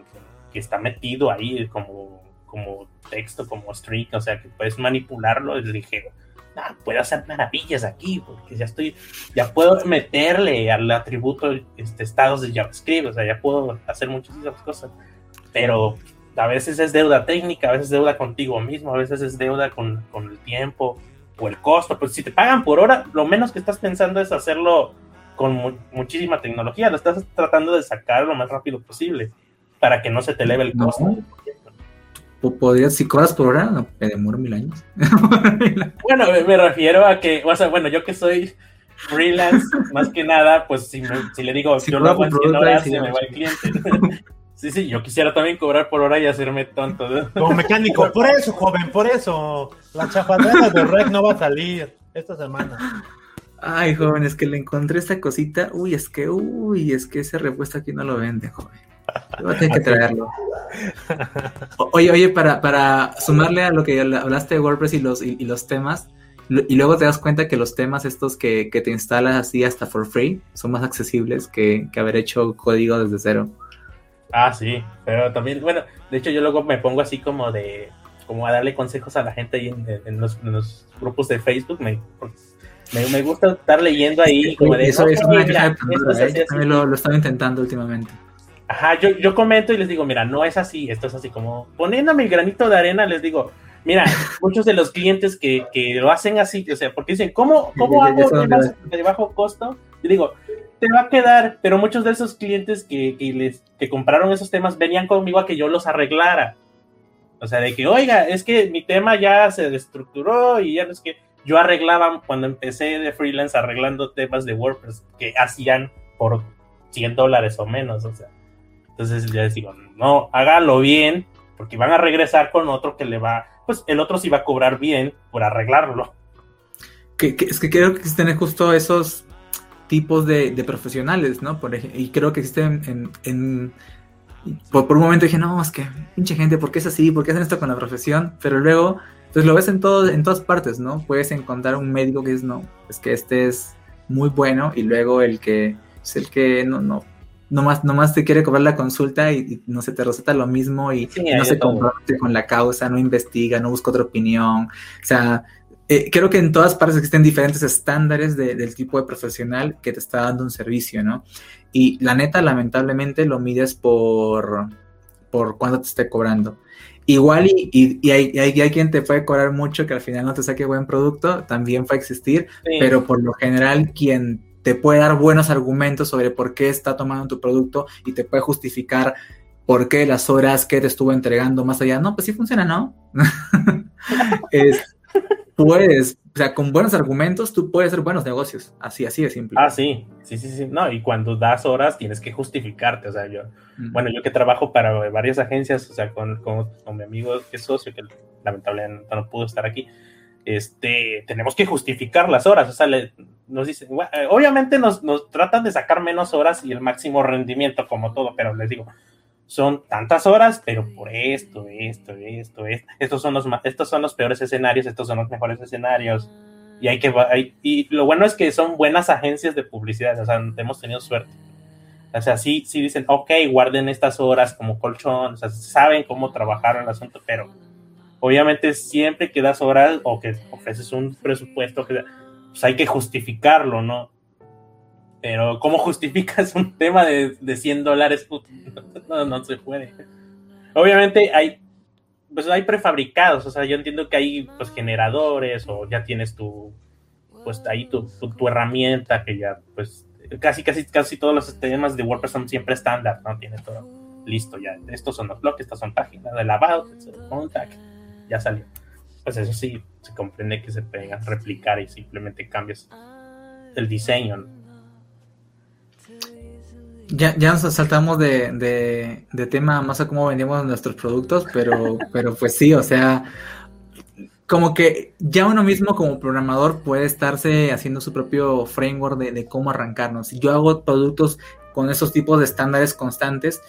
que está metido ahí como, como texto, como string, o sea, que puedes manipularlo, es ligero ah, puedo hacer maravillas aquí, porque ya estoy, ya puedo meterle al atributo este, estados de JavaScript, o sea, ya puedo hacer muchísimas cosas, pero a veces es deuda técnica, a veces es deuda contigo mismo, a veces es deuda con, con el tiempo o el costo, pues si te pagan por hora, lo menos que estás pensando es hacerlo con muchísima tecnología, lo estás tratando de sacar lo más rápido posible para que no se te eleve el costo
podrías, si cobras por hora, no, me demoro mil años. <laughs>
bueno, me, refiero a que, o sea, bueno, yo que soy freelance, más que nada, pues si, si le digo, yo lo hago en 100 horas, se me va el cliente. <laughs> sí, sí, yo quisiera también cobrar por hora y hacerme tonto.
Como mecánico, por eso, joven, por eso. La chapadera de Red no va a salir esta semana.
Ay, joven, es que le encontré esta cosita. Uy, es que, uy, es que ese repuesto aquí no lo vende, joven. Voy a tener que traerlo. Oye, oye, para, para sumarle a lo que hablaste de WordPress y los, y, los temas, y luego te das cuenta que los temas estos que, que, te instalas así hasta for free son más accesibles que, que, haber hecho código desde cero.
Ah, sí, pero también, bueno, de hecho yo luego me pongo así como de, como a darle consejos a la gente ahí en, los, grupos de Facebook, me, me, gusta estar leyendo ahí. Como de, eso, es
lo, lo estaba intentando últimamente.
Ajá, yo, yo comento y les digo, mira, no es así, esto es así como poniéndome el granito de arena, les digo, mira, <laughs> muchos de los clientes que, que lo hacen así, o sea, porque dicen, ¿cómo, cómo hago de bajo costo? Yo digo, te va a quedar, pero muchos de esos clientes que, que, les, que compraron esos temas venían conmigo a que yo los arreglara. O sea, de que, oiga, es que mi tema ya se destructuró y ya no es que yo arreglaba cuando empecé de freelance arreglando temas de WordPress que hacían por 100 dólares o menos, o sea. Entonces ya les digo, no, hágalo bien, porque van a regresar con otro que le va, pues el otro sí va a cobrar bien por arreglarlo.
Es que creo que existen justo esos tipos de, profesionales, ¿no? Por y creo que existen en, por, un momento dije, no, es que pinche gente, ¿por qué es así? ¿Por qué hacen esto con la profesión? Pero luego, pues lo ves en, todo, en todas partes, ¿no? Puedes encontrar un médico que es, no, es que este es muy bueno y luego el que es el que no, no, nomás, nomás te quiere cobrar la consulta y, no se te receta lo mismo y, no se compromete con la causa, no investiga, no busca otra opinión. O sea, eh, creo que en todas partes existen diferentes estándares del tipo de profesional que te está dando un servicio, ¿no? Y la neta, lamentablemente, lo mides por, por cuánto te esté cobrando. Igual y, y, hay, hay, quien te puede cobrar mucho que al final no te saque buen producto, también va a existir, pero por lo general quien te puede dar buenos argumentos sobre por qué está tomando tu producto y te puede justificar por qué las horas que te estuvo entregando más allá. No, pues sí funciona, ¿no? <laughs> puedes, o sea, con buenos argumentos tú puedes hacer buenos negocios. Así, así de simple.
Ah, sí, sí, sí, sí. No, y cuando das horas tienes que justificarte. O sea, yo, bueno, yo que trabajo para varias agencias, o sea, con, con, con mi amigo que es socio, que lamentablemente no pudo estar aquí este, tenemos que justificar las horas. O sea, nos dicen, eh, obviamente nos, nos, tratan de sacar menos horas y el máximo rendimiento, como todo, pero les digo, son tantas horas, pero por esto, esto, esto, esto, estos son los, estos son los peores escenarios, estos son los mejores escenarios. Y hay que, y lo bueno es que son buenas agencias de publicidad, o sea, hemos tenido suerte. O sea, sí, sí dicen, ok, guarden estas horas como colchón, o sea, saben cómo trabajar el asunto, pero Obviamente siempre que das horas o que ofreces un presupuesto, que, pues hay que justificarlo, ¿no? Pero ¿cómo justificas <laughs> un tema de, de 100 dólares? No, no se puede. Obviamente hay, pues hay prefabricados, o sea, yo entiendo que hay pues generadores o ya tienes tu, pues ahí tu, tu, herramienta que ya, pues casi, casi, casi todos los temas de WordPress son siempre estándar, ¿no? Tiene todo listo ya. Estos son los bloques, estas son páginas de lavado, contact ya salió. Pues eso sí, se comprende que se pueden replicar y simplemente cambias el diseño.
Ya, ya nos saltamos de, de, tema más a cómo vendemos nuestros productos, pero, <laughs> pero pues sí, o sea, como que ya uno mismo como programador puede estarse haciendo su propio framework de, de cómo arrancarnos. Yo hago productos con esos tipos de estándares constantes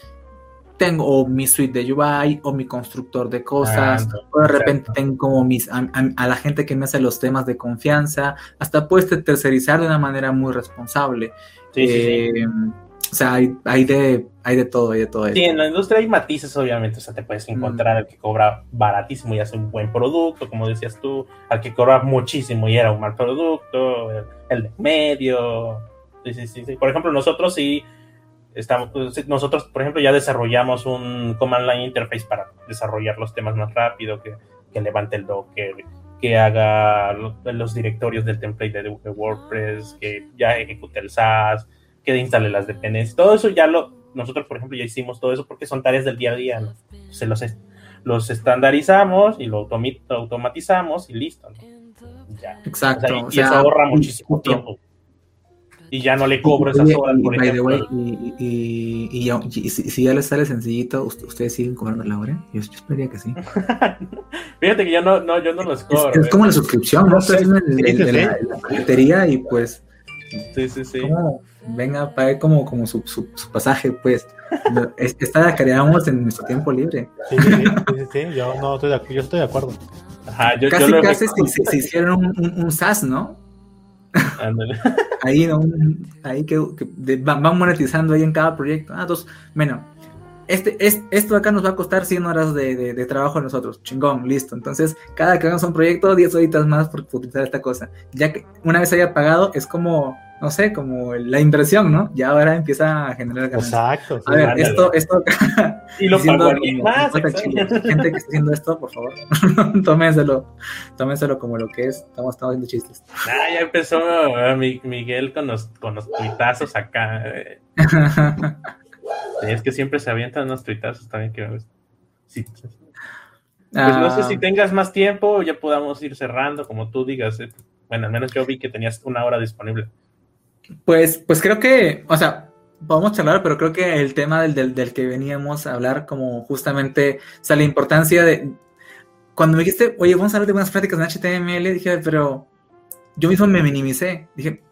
tengo mi suite de UI o mi constructor de cosas, ah, o de repente tengo como mis, a, la gente que me hace los temas de confianza, hasta puedes tercerizar de una manera muy responsable. Eh, o sea, hay, de, hay de todo, hay de todo.
Sí, en la industria hay matices, obviamente. O sea, te puedes encontrar al que cobra baratísimo y hace un buen producto, como decías tú, al que cobra muchísimo y era un mal producto, el, el de medio. Sí, sí, sí, sí. Por ejemplo, nosotros sí Estamos, pues, nosotros, por ejemplo, ya desarrollamos un command line interface para desarrollar los temas más rápido, que, que levante el Docker, que haga los, directorios del template de, WordPress, que ya ejecute el SAS, que instale las dependencias. Todo eso ya lo, nosotros, por ejemplo, ya hicimos todo eso porque son tareas del día a día. Se los, los estandarizamos y lo automatizamos y listo.
Ya. Exacto.
y, eso ahorra muchísimo tiempo y ya no le cobro esas horas, por ejemplo.
y, y, si, ya les sale sencillito, ¿ustedes siguen cobrando la hora? Yo, yo esperaría que sí. <laughs>
Fíjate que yo no, no, yo no los cobro.
Es, como la suscripción, ¿no? Ustedes en, la, la y pues...
Sí, sí, sí.
venga, pague como, como su, su, pasaje, pues. Esta la creamos en nuestro tiempo libre.
Sí, sí, sí, sí, yo, no, estoy de, yo estoy de acuerdo.
Ajá, yo, casi, yo casi se, se, hicieron un, un, un SAS, ¿no? ahí, ahí que, van monetizando ahí en cada proyecto. Ah, dos, bueno, este, es, esto acá nos va a costar 100 horas de, de, trabajo a nosotros. Chingón, listo. Entonces, cada que hagamos un proyecto, 10 horitas más por utilizar esta cosa. Ya que una vez haya pagado, es como, no sé, como la inversión, ¿no? Ya ahora empieza a generar
ganancias. Exacto.
a ver, esto, esto
Y lo pagó más.
Gente que está haciendo esto, por favor, <laughs> tómenselo, tómenselo como lo que es. Estamos, estamos haciendo chistes.
Ah, ya empezó Miguel con los, con los tuitazos acá. <laughs> Es que siempre se avientan unos tuitazos también que sí. Pues no sé si ah. tengas más tiempo, ya podamos ir cerrando, como tú digas. Eh. Bueno, al menos yo vi que tenías una hora disponible.
Pues, pues creo que, o sea, Podemos charlar, pero creo que el tema del, del, que veníamos a hablar, como justamente, o sea, la importancia de. Cuando me dijiste, oye, vamos a hablar de unas prácticas en HTML, dije, pero yo mismo me minimicé. Dije,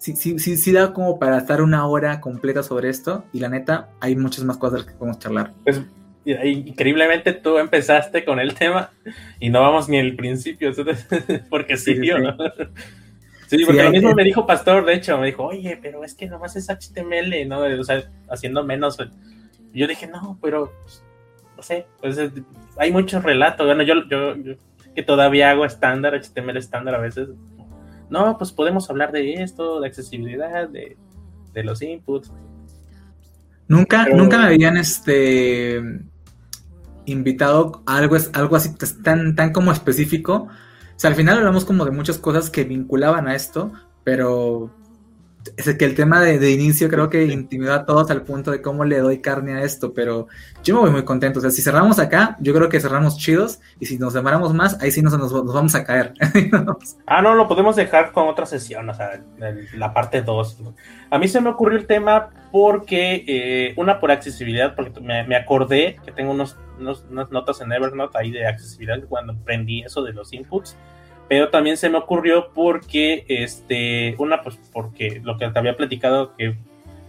sí, sí, sí, sí da como para estar una hora completa sobre esto, y la neta, hay muchas más cosas que podemos charlar.
Pues increíblemente tú empezaste con el tema y no vamos ni el principio, <laughs> porque sí, sí, ¿no? Sí, porque lo mismo me dijo Pastor, de hecho, me dijo, oye, pero es que nomás es HTML, ¿no? O sea, haciendo menos. Yo dije, no, pero, no sé, pues hay muchos relatos. Bueno, yo, yo, que todavía hago estándar, HTML estándar a veces. No, pues podemos hablar de esto, de accesibilidad, de, de los inputs.
Nunca, nunca me habían este invitado a algo, algo así tan, tan como específico sea, al final hablamos como de muchas cosas que vinculaban a esto, pero es que el tema de, inicio creo que intimidó a todos al punto de cómo le doy carne a esto, pero yo me voy muy contento. O sea, si cerramos acá, yo creo que cerramos chidos, y si nos demoramos más, ahí sí nos, nos, vamos a caer. <laughs>
ah, no, lo podemos dejar con otra sesión, o sea, la parte 2. A mí se me ocurrió el tema porque, eh, una por accesibilidad, porque me, acordé que tengo unos, unas notas en Evernote ahí de accesibilidad cuando aprendí eso de los inputs pero también se me ocurrió porque, este, una, pues porque lo que te había platicado que,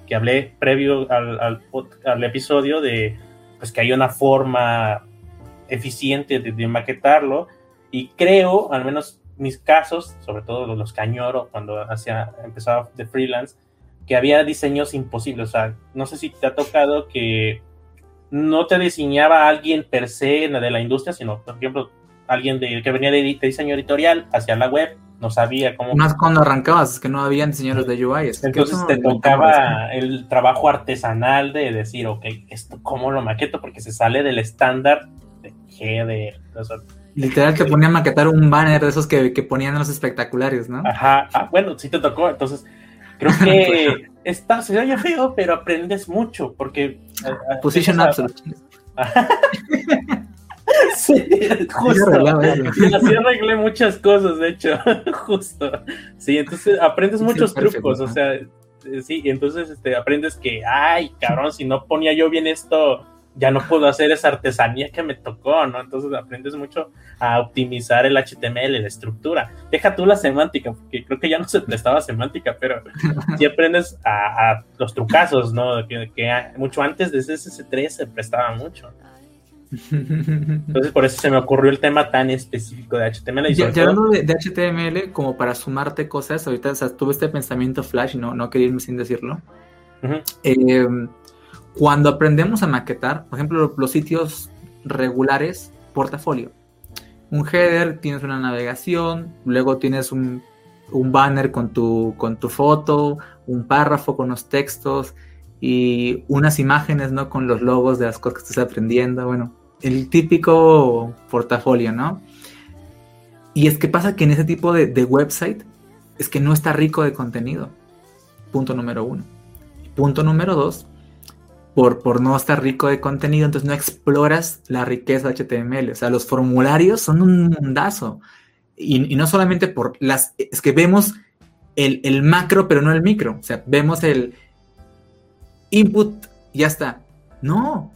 que hablé previo al, al, episodio de, pues que hay una forma eficiente de, maquetarlo. Y creo, al menos mis casos, sobre todo los que añoro cuando hacía, empezaba de freelance, que había diseños imposibles, o sea, no sé si te ha tocado que no te diseñaba alguien per se de la industria, sino, por ejemplo, alguien de, que venía de, diseño editorial hacia la web, no sabía cómo.
Más cuando arrancabas, es que no había diseñadores de UI.
Entonces te tocaba el trabajo artesanal de decir, ok, esto cómo lo maqueto, porque se sale del estándar de header.
Literal te ponían a maquetar un banner de esos que, que ponían en los espectaculares, ¿no?
Ajá, ah, bueno, sí te tocó, entonces creo que <laughs> está, se oye feo, pero aprendes mucho, porque...
Eh, Position Absolute. <laughs> <laughs>
Sí, justo. Así arreglé muchas cosas, de hecho, <laughs> justo. Sí, entonces aprendes muchos trucos, o sea, eh, sí, entonces este, aprendes que, ay, cabrón, si no ponía yo bien esto, ya no puedo hacer esa artesanía que me tocó, ¿no? Entonces aprendes mucho a optimizar el HTML, la estructura. Deja tú la semántica, porque creo que ya no se prestaba semántica, pero <laughs> sí aprendes a, los trucazos, ¿no? Que, que, mucho antes de CSS3 se prestaba mucho. Entonces por eso se me ocurrió el tema tan específico de HTML.
ya, hablando de, HTML, como para sumarte cosas, ahorita tuve este pensamiento flash y no, no quería irme sin decirlo. Eh, cuando aprendemos a maquetar, por ejemplo, los sitios regulares, portafolio. Un header, tienes una navegación, luego tienes un, un banner con tu, con tu foto, un párrafo con los textos y unas imágenes, ¿no? Con los logos de las cosas que estás aprendiendo. Bueno, el típico portafolio, ¿no? Y es que pasa que en ese tipo de, website es que no está rico de contenido. Punto número uno. Punto número dos, por, por no estar rico de contenido, entonces no exploras la riqueza de HTML. O sea, los formularios son un mundazo. Y, no solamente por las... Es que vemos el, el, macro, pero no el micro. O sea, vemos el input, ya está. No,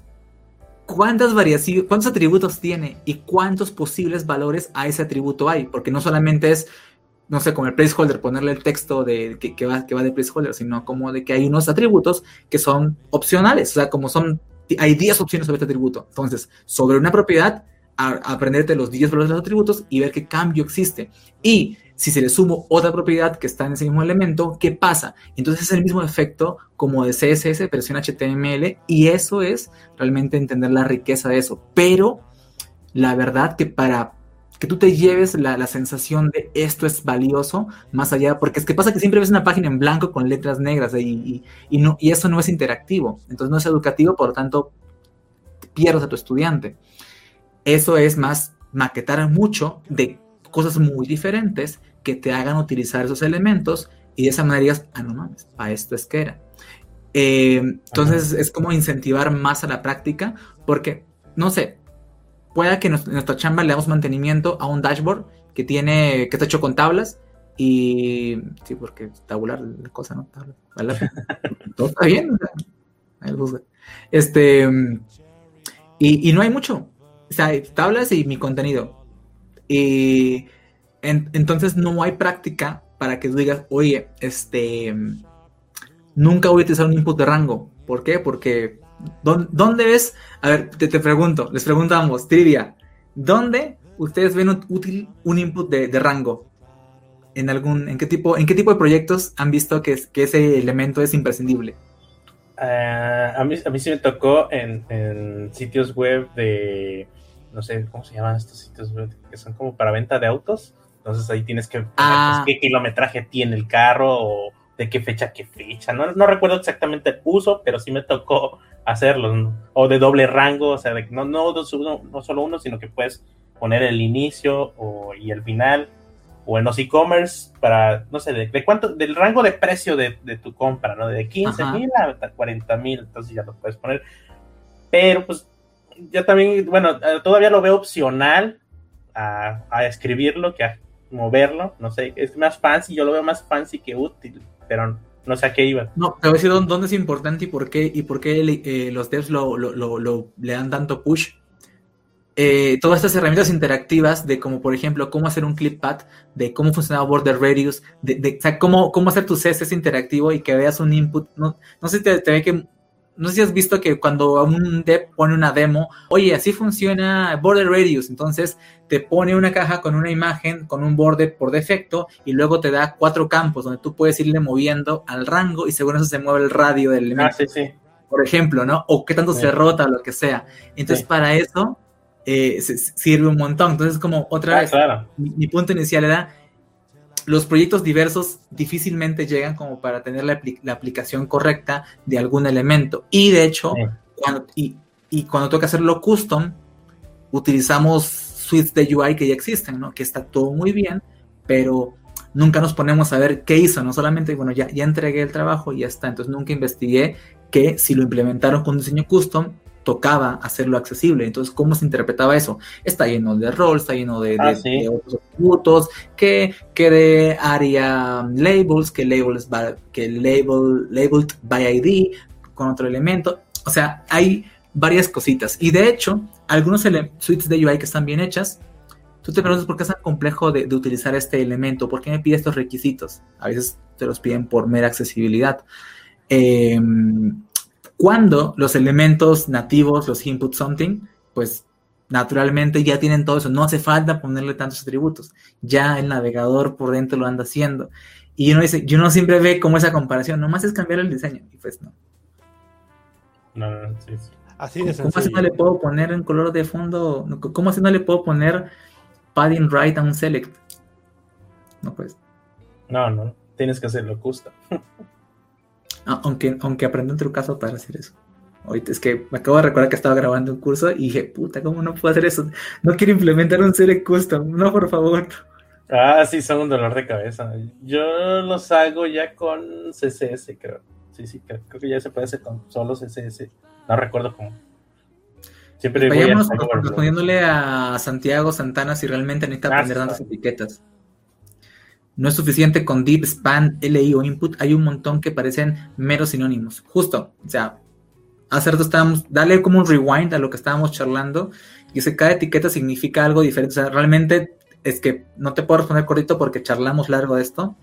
cuántas variaciones, cuántos atributos tiene y cuántos posibles valores a ese atributo hay, porque no solamente es, no sé, como el placeholder, ponerle el texto de, que, va, que va de placeholder, sino como de que hay unos atributos que son opcionales, o sea, como son, hay 10 opciones sobre este atributo. Entonces, sobre una propiedad, aprenderte los 10 valores de los atributos y ver qué cambio existe. Y si se le sumo otra propiedad que está en ese mismo elemento, ¿qué pasa? Entonces es el mismo efecto como de CSS, versión HTML, y eso es realmente entender la riqueza de eso. Pero la verdad que para que tú te lleves la, sensación de esto es valioso, más allá, porque es que pasa que siempre ves una página en blanco con letras negras y, y, no, y eso no es interactivo, entonces no es educativo, por lo tanto pierdes a tu estudiante. Eso es más maquetar mucho de cosas muy diferentes que te hagan utilizar esos elementos y de esa manera digas, ah, no mames, para esto es que era. Eh, entonces es como incentivar más a la práctica porque, no sé, pueda que en nuestra chamba le damos mantenimiento a un dashboard que tiene, que está hecho con tablas Y sí, porque tabular la cosa, ¿no? <laughs> Todo está bien. Este, y, no hay mucho. O sea, tablas y mi contenido. Y entonces no hay práctica para que tú digas, oye, este, nunca voy a utilizar un input de rango. ¿Por qué? Porque, ¿dónde, ves? A ver, te, pregunto, les preguntamos, trivia, ¿dónde ustedes ven útil un input de, rango? ¿En, algún, en, qué tipo, ¿En qué tipo de proyectos han visto que, que ese elemento es imprescindible?
Eh, a, mí, a mí sí me tocó en, sitios web de, no sé, ¿cómo se llaman estos sitios? Que son como para venta de autos. Entonces ahí tienes que ver pues, ah. qué kilometraje tiene el carro o de qué fecha qué fecha. No, no recuerdo exactamente el uso, pero sí me tocó hacerlo. O de doble rango, o sea, no, no, no, solo uno, sino que puedes poner el inicio o, y el final o en los e-commerce para, no sé, de, cuánto, del rango de precio de, tu compra, ¿no? De 15 mil a 40 mil, entonces ya lo puedes poner. Pero pues yo también, bueno, eh, todavía lo veo opcional a, escribirlo que a moverlo, no sé, es más fancy, yo lo veo más fancy que útil, pero no sé a qué iba.
No, te voy a decir dónde es importante y por qué, y por qué eh, los devs lo, lo, le dan tanto push eh, todas estas herramientas interactivas de como por ejemplo cómo hacer un clip pad, de cómo funcionaba Border Radius, de, de cómo, cómo hacer tu CSS interactivo y que veas un input. No, no sé si te, ve que no sé si has visto que cuando un dev pone una demo, oye, así funciona Border Radius, entonces te pone una caja con una imagen, con un border por defecto, y luego te da cuatro campos donde tú puedes irle moviendo al rango y según eso se mueve el radio del elemento. Ah, sí, sí. Por ejemplo, ¿no? O qué tanto se rota o lo que sea. Entonces, para eso eh, sirve un montón. Entonces, como otra ah, vez, mi, punto inicial era, los proyectos diversos difícilmente llegan como para tener la, aplicación correcta de algún elemento. Y de hecho, cuando, y, cuando toca hacerlo custom, utilizamos suites de UI que ya existen, ¿no? Que está todo muy bien, pero nunca nos ponemos a ver qué hizo, no solamente, bueno, ya, ya entregué el trabajo y ya está, entonces nunca investigué que si lo implementaron con diseño custom, tocaba hacerlo accesible. Entonces, ¿cómo se interpretaba eso? Está lleno de roles, está lleno de, ah, otros atributos, que, que de área labels, que labels que label, labeled by ID con otro elemento. O sea, hay varias cositas. Y de hecho, algunos suites de UI que están bien hechas, tú te preguntas por qué es tan complejo de, de, utilizar este elemento, por qué me pide estos requisitos. A veces te los piden por mera accesibilidad. Eh, cuando los elementos nativos, los input something, pues naturalmente ya tienen todo eso. No hace falta ponerle tantos atributos. Ya el navegador por dentro lo anda haciendo. Y uno dice, yo no siempre ve como esa comparación, nomás es cambiar el diseño. Y pues no.
No, sí, sí.
Así de ¿Cómo así no le puedo poner en color de fondo? ¿Cómo así no le puedo poner padding right a un select? No pues.
No, no. Tienes que hacerlo custom. <laughs>
Ah, aunque, aunque aprendí un trucazo para hacer eso. Ahorita es que me acabo de recordar que estaba grabando un curso y dije, puta, ¿cómo no puedo hacer eso? No quiero implementar un select custom, no, por favor.
Ah, sí, son un dolor de cabeza. Yo los hago ya con CSS, creo. Sí, sí, creo, que ya se puede hacer con solo CSS. No recuerdo cómo.
Siempre Vayamos respondiéndole a Santiago Santana si realmente necesita ah, aprender tantas etiquetas. No es suficiente con deep span, LI o input. Hay un montón que parecen meros sinónimos. Justo, o sea, hace rato estábamos, dale como un rewind a lo que estábamos charlando. Y ese cada etiqueta significa algo diferente. O sea, realmente es que no te puedo responder correcto porque charlamos largo de esto.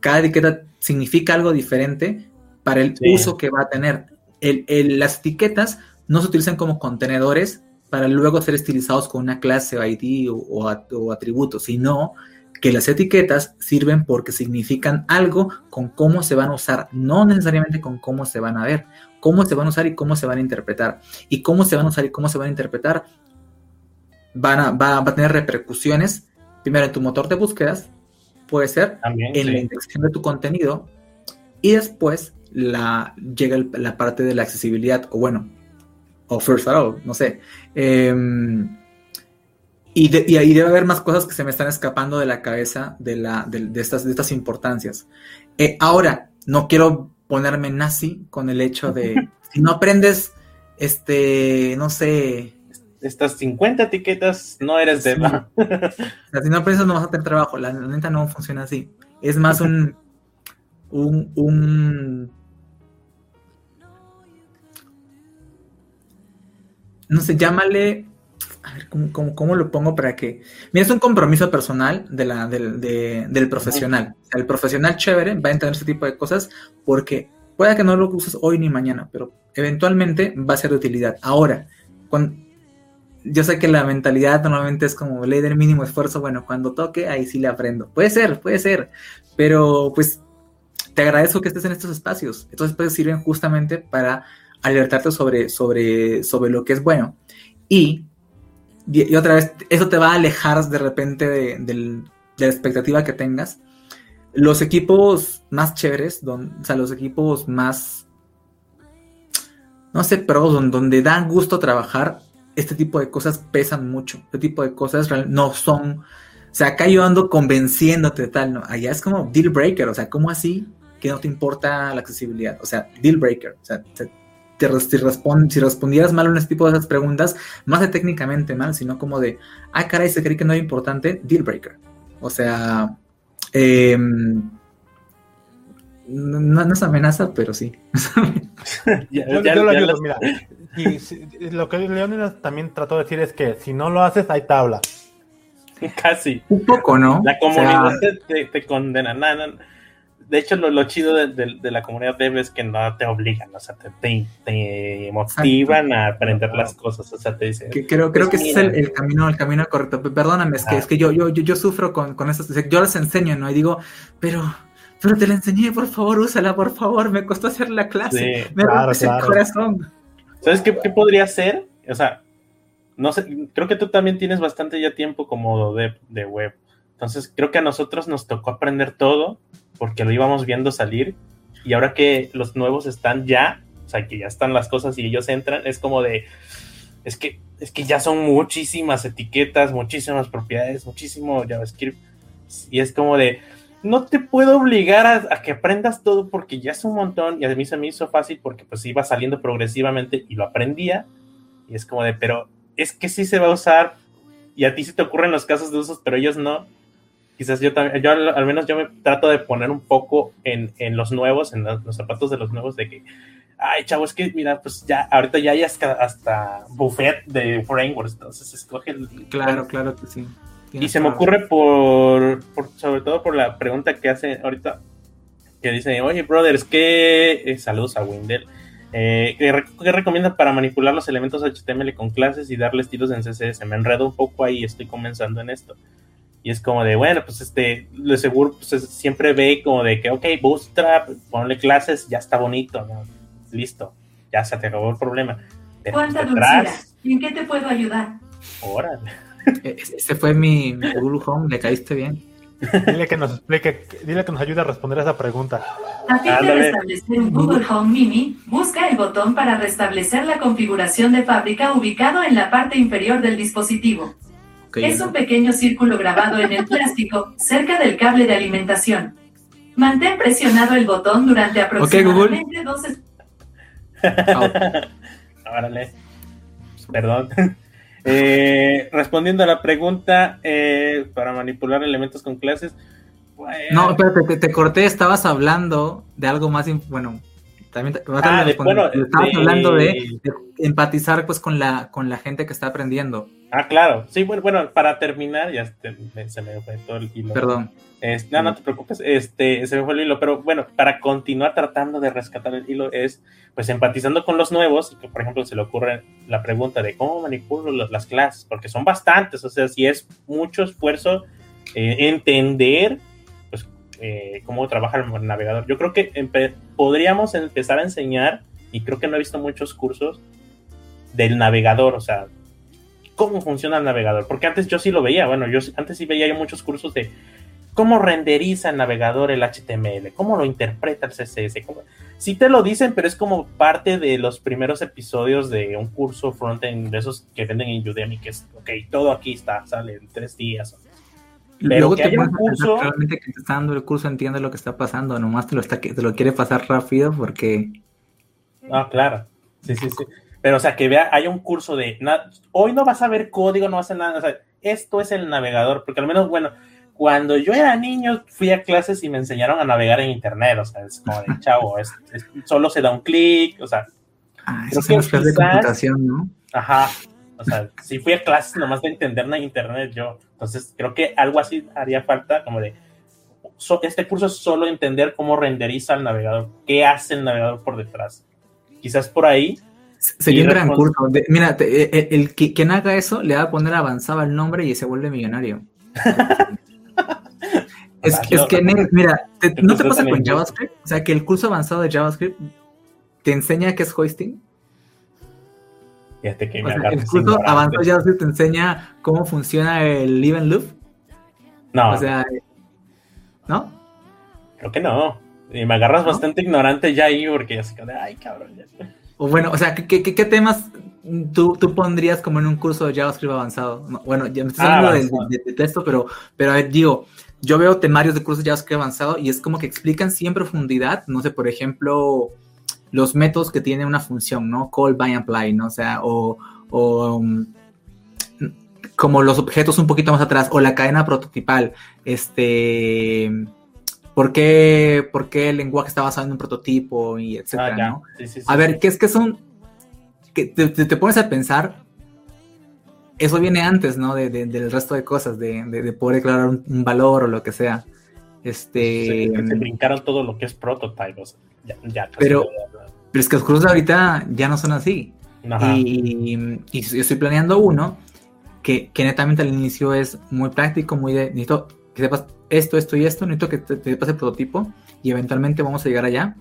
Cada etiqueta significa algo diferente para el uso que va a tener. las etiquetas no se utilizan como contenedores para luego ser estilizados con una clase o ID o, o atributos, sino que las etiquetas sirven porque significan algo con cómo se van a usar, no necesariamente con cómo se van a ver, cómo se van a usar y cómo se van a interpretar. Y cómo se van a usar y cómo se van a interpretar van a, va, a tener repercusiones, primero en tu motor de búsquedas, puede ser, en la indexación de tu contenido, y después la, llega la parte de la accesibilidad, o bueno, o first of all, no sé. Em, y, ahí debe haber más cosas que se me están escapando de la cabeza de, la, de, estas, de estas importancias. Eh, ahora, no quiero ponerme nazi con el hecho de, <laughs> si no aprendes, este, no sé,
estas 50 etiquetas no eres de... <laughs>
si no aprendes no vas a tener trabajo, la, neta no funciona así. Es más un, un, un no sé, llámale a ver, ¿cómo, lo pongo para que... Mira, es un compromiso personal de la, del profesional. el profesional chévere va a entender este tipo de cosas porque puede que no lo uses hoy ni mañana, pero eventualmente va a ser de utilidad. Ahora, cuando, yo sé que la mentalidad normalmente es como ley del mínimo esfuerzo, bueno, cuando toque, ahí sí le aprendo. Puede ser, puede ser, pero pues te agradezco que estés en estos espacios. Estos espacios sirven justamente para alertarte sobre, sobre, sobre lo que es bueno. Y y, otra vez, eso te va a alejar de repente de, la expectativa que tengas. Los equipos más chéveres, o sea, los equipos más, no sé, pero donde, dan gusto trabajar, este tipo de cosas pesan mucho. Este tipo de cosas no son, o sea, acá yo ando convenciéndote de tal, ¿no? Allá es como deal breaker, o sea, ¿cómo así que no te importa la accesibilidad? O sea, deal breaker, o sea, si, si respondieras mal a un tipo de esas preguntas, más de técnicamente mal, sino como de, ah, caray, se cree que no es importante, deal breaker. O sea, em, no, es amenaza, pero sí. <laughs>
yo, lo ayudo, mira. <laughs> Y, lo que Leónidas también trató de decir es que si no lo haces, hay tabla.
Casi.
Un poco, ¿no?
La comunidad te, condena. Nada, de hecho, lo, chido de, la comunidad dev es que no te obligan, o sea, te, motivan a aprender las cosas, o sea, te dicen...
Que creo, creo que ese es el, camino, el camino correcto. Perdóname, es que, es que yo, yo, yo, sufro con, con eso, yo les enseño, ¿no? Y digo, pero, pero te la enseñé, por favor, úsala, por favor, me costó hacer la clase, me claro, el corazón.
¿Sabes qué, qué podría ser? O sea, no sé, creo que tú también tienes bastante ya tiempo como de, de web. Entonces, creo que a nosotros nos tocó aprender todo porque lo íbamos viendo salir y ahora que los nuevos están ya, o sea, que ya están las cosas y ellos entran, es como de, es que, es que ya son muchísimas etiquetas, muchísimas propiedades, muchísimo JavaScript y es como de, no te puedo obligar a, que aprendas todo porque ya es un montón y a mí se me hizo fácil porque pues iba saliendo progresivamente y lo aprendía y es como de, pero es que sí se va a usar y a ti se te ocurren los casos de usos, pero ellos no quizás yo también, yo al, menos yo me trato de poner un poco en, en los nuevos, en los, zapatos de los nuevos, de que, ay, chavo, es que, mira, pues ya, ahorita ya hay hasta, hasta buffet de frameworks, entonces escoge el...
Claro, claro que sí.
y se me ocurre por, por, sobre todo por la pregunta que hace ahorita, que dice, oye, brothers, ¿qué, eh, saludos a Windel, eh, ¿qué, ¿qué, recomiendan para manipular los elementos HTML con clases y darle estilos en CSS? Me enredo un poco ahí, estoy comenzando en esto. Y es como de, bueno, pues este, lo seguro pues, siempre ve como de que, ok, Bootstrap, ponle clases, ya está bonito, ¿no? Listo, ya se te acabó el problema.
¿Cuánta dulzura? ¿Y en qué te puedo ayudar?
Órale.
E-, ese fue mi, Google Home, le caíste bien.
Dile que nos explique, dile que nos ayude a responder a esa pregunta.
A fin de restablecer un Google Home Mini, busca el botón para restablecer la configuración de fábrica ubicado en la parte inferior del dispositivo es un pequeño círculo grabado en el plástico, cerca del cable de alimentación. Mantén presionado el botón durante aproximadamente dos... <laughs>
Órale. Perdón. <laughs> Eh, respondiendo a la pregunta, eh, para manipular elementos con clases.
No, espérate, te, te, corté, estabas hablando de algo más, bueno, también ah, bueno, estabas hablando de, empatizar pues con la con la gente que está aprendiendo.
Ah, claro. Sí, bueno, bueno para terminar, ya se me fue todo el hilo.
Perdón.
no, no te preocupes, este, se me fue el hilo, pero bueno, para continuar tratando de rescatar el hilo es, pues, empatizando con los nuevos, que por ejemplo se le ocurre la pregunta de cómo manipulo las clases, porque son bastantes, o sea, si es mucho esfuerzo eh, entender eh, cómo trabaja el navegador. Yo creo que podríamos empezar a enseñar, y creo que no he visto muchos cursos del navegador, o sea, cómo funciona el navegador, porque antes yo sí lo veía, bueno, yo antes sí veía muchos cursos de cómo renderiza el navegador el HTML, cómo lo interpreta el CSS. Sí te lo dicen, pero es como parte de los primeros episodios de un curso frontend de esos que venden en Udemy, que es, ok, todo aquí está, sale en tres días.
Pero que un curso. Realmente que te está dando el curso entiende lo que está pasando, nomás te lo, está, te lo quiere pasar rápido porque.
Ah, claro. Sí, sí, sí. Pero, o sea, que vea, hay un curso de, hoy no vas a ver código, no vas a hacer nada, o sea, esto es el navegador, porque al menos, bueno, cuando yo era niño fui a clases y me enseñaron a navegar en internet, o sea, es como de chavo, es, solo se da un clic, o sea.
Ah, eso es clases de computación, ¿no?
Ajá, o sea, si fui a clases nomás de entender en internet yo, entonces creo que algo así haría falta, como de, este curso es solo entender cómo renderiza el navegador, qué hace el navegador por detrás. Quizás por ahí.
Sería un gran curso. mira, eh, eh, el, que, quien haga eso le va a poner avanzaba el nombre y se vuelve millonario. <laughs> es, que, mira, ¿no te pasa con JavaScript? O sea, que el curso avanzado de JavaScript te enseña qué es hoisting.
Fíjate que
el curso avanzado de JavaScript te enseña cómo funciona el even loop.
No.
O sea, ¿no?
Creo que no. Y me agarras bastante ignorante ya ahí porque así que, ay, cabrón.
O bueno, o sea, ¿qué, qué, temas tú, tú, pondrías como en un curso de JavaScript avanzado? bueno, ya me estás ah, hablando de, texto, pero, pero a ver, digo, yo veo temarios de cursos de JavaScript avanzado y es como que explican siempre profundidad, no sé, por ejemplo, los métodos que tiene una función, ¿no? Call, by, apply, ¿no? O sea, o, o um, como los objetos un poquito más atrás, o la cadena prototipal, este ¿Por qué, ¿Por qué, el lenguaje está basado en un prototipo y etcétera, ah, ¿no? a ver, ¿qué es que son? Que te, pones a pensar, eso viene antes, ¿no? De, del resto de cosas, de, poder declarar un, valor o lo que sea. Este.
se brincaron todo lo que es prototype, ya,
pero, pero es que los de ahorita ya no son así. Y, y, yo estoy planeando uno que, que netamente al inicio es muy práctico, muy de, necesito que sepas esto, esto y esto, necesito que te, pase el prototipo y eventualmente vamos a llegar allá.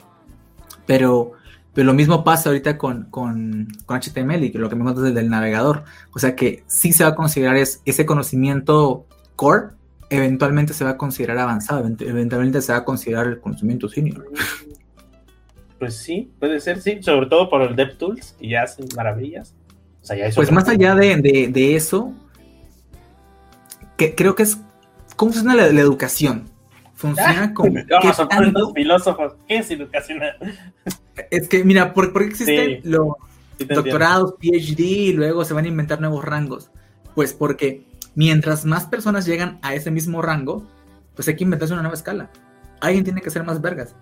Pero, pero lo mismo pasa ahorita con, con, con HTML y lo que me contas desde el navegador. O sea que sí se va a considerar es, ese conocimiento core, eventualmente se va a considerar avanzado, eventualmente se va a considerar el conocimiento senior.
Pues sí, puede ser, sí, sobre todo por el DevTools, y ya hacen maravillas.
pues más allá de, de, de eso, que creo que es ¿Cómo funciona la, educación? Funciona
como. <laughs> Vamos a poner los filósofos. ¿Qué es educación?
Es que, mira, ¿por, qué existen los doctorados, PhD y luego se van a inventar nuevos rangos? Pues porque mientras más personas llegan a ese mismo rango, pues hay que inventarse una nueva escala. Alguien tiene que ser más vergas.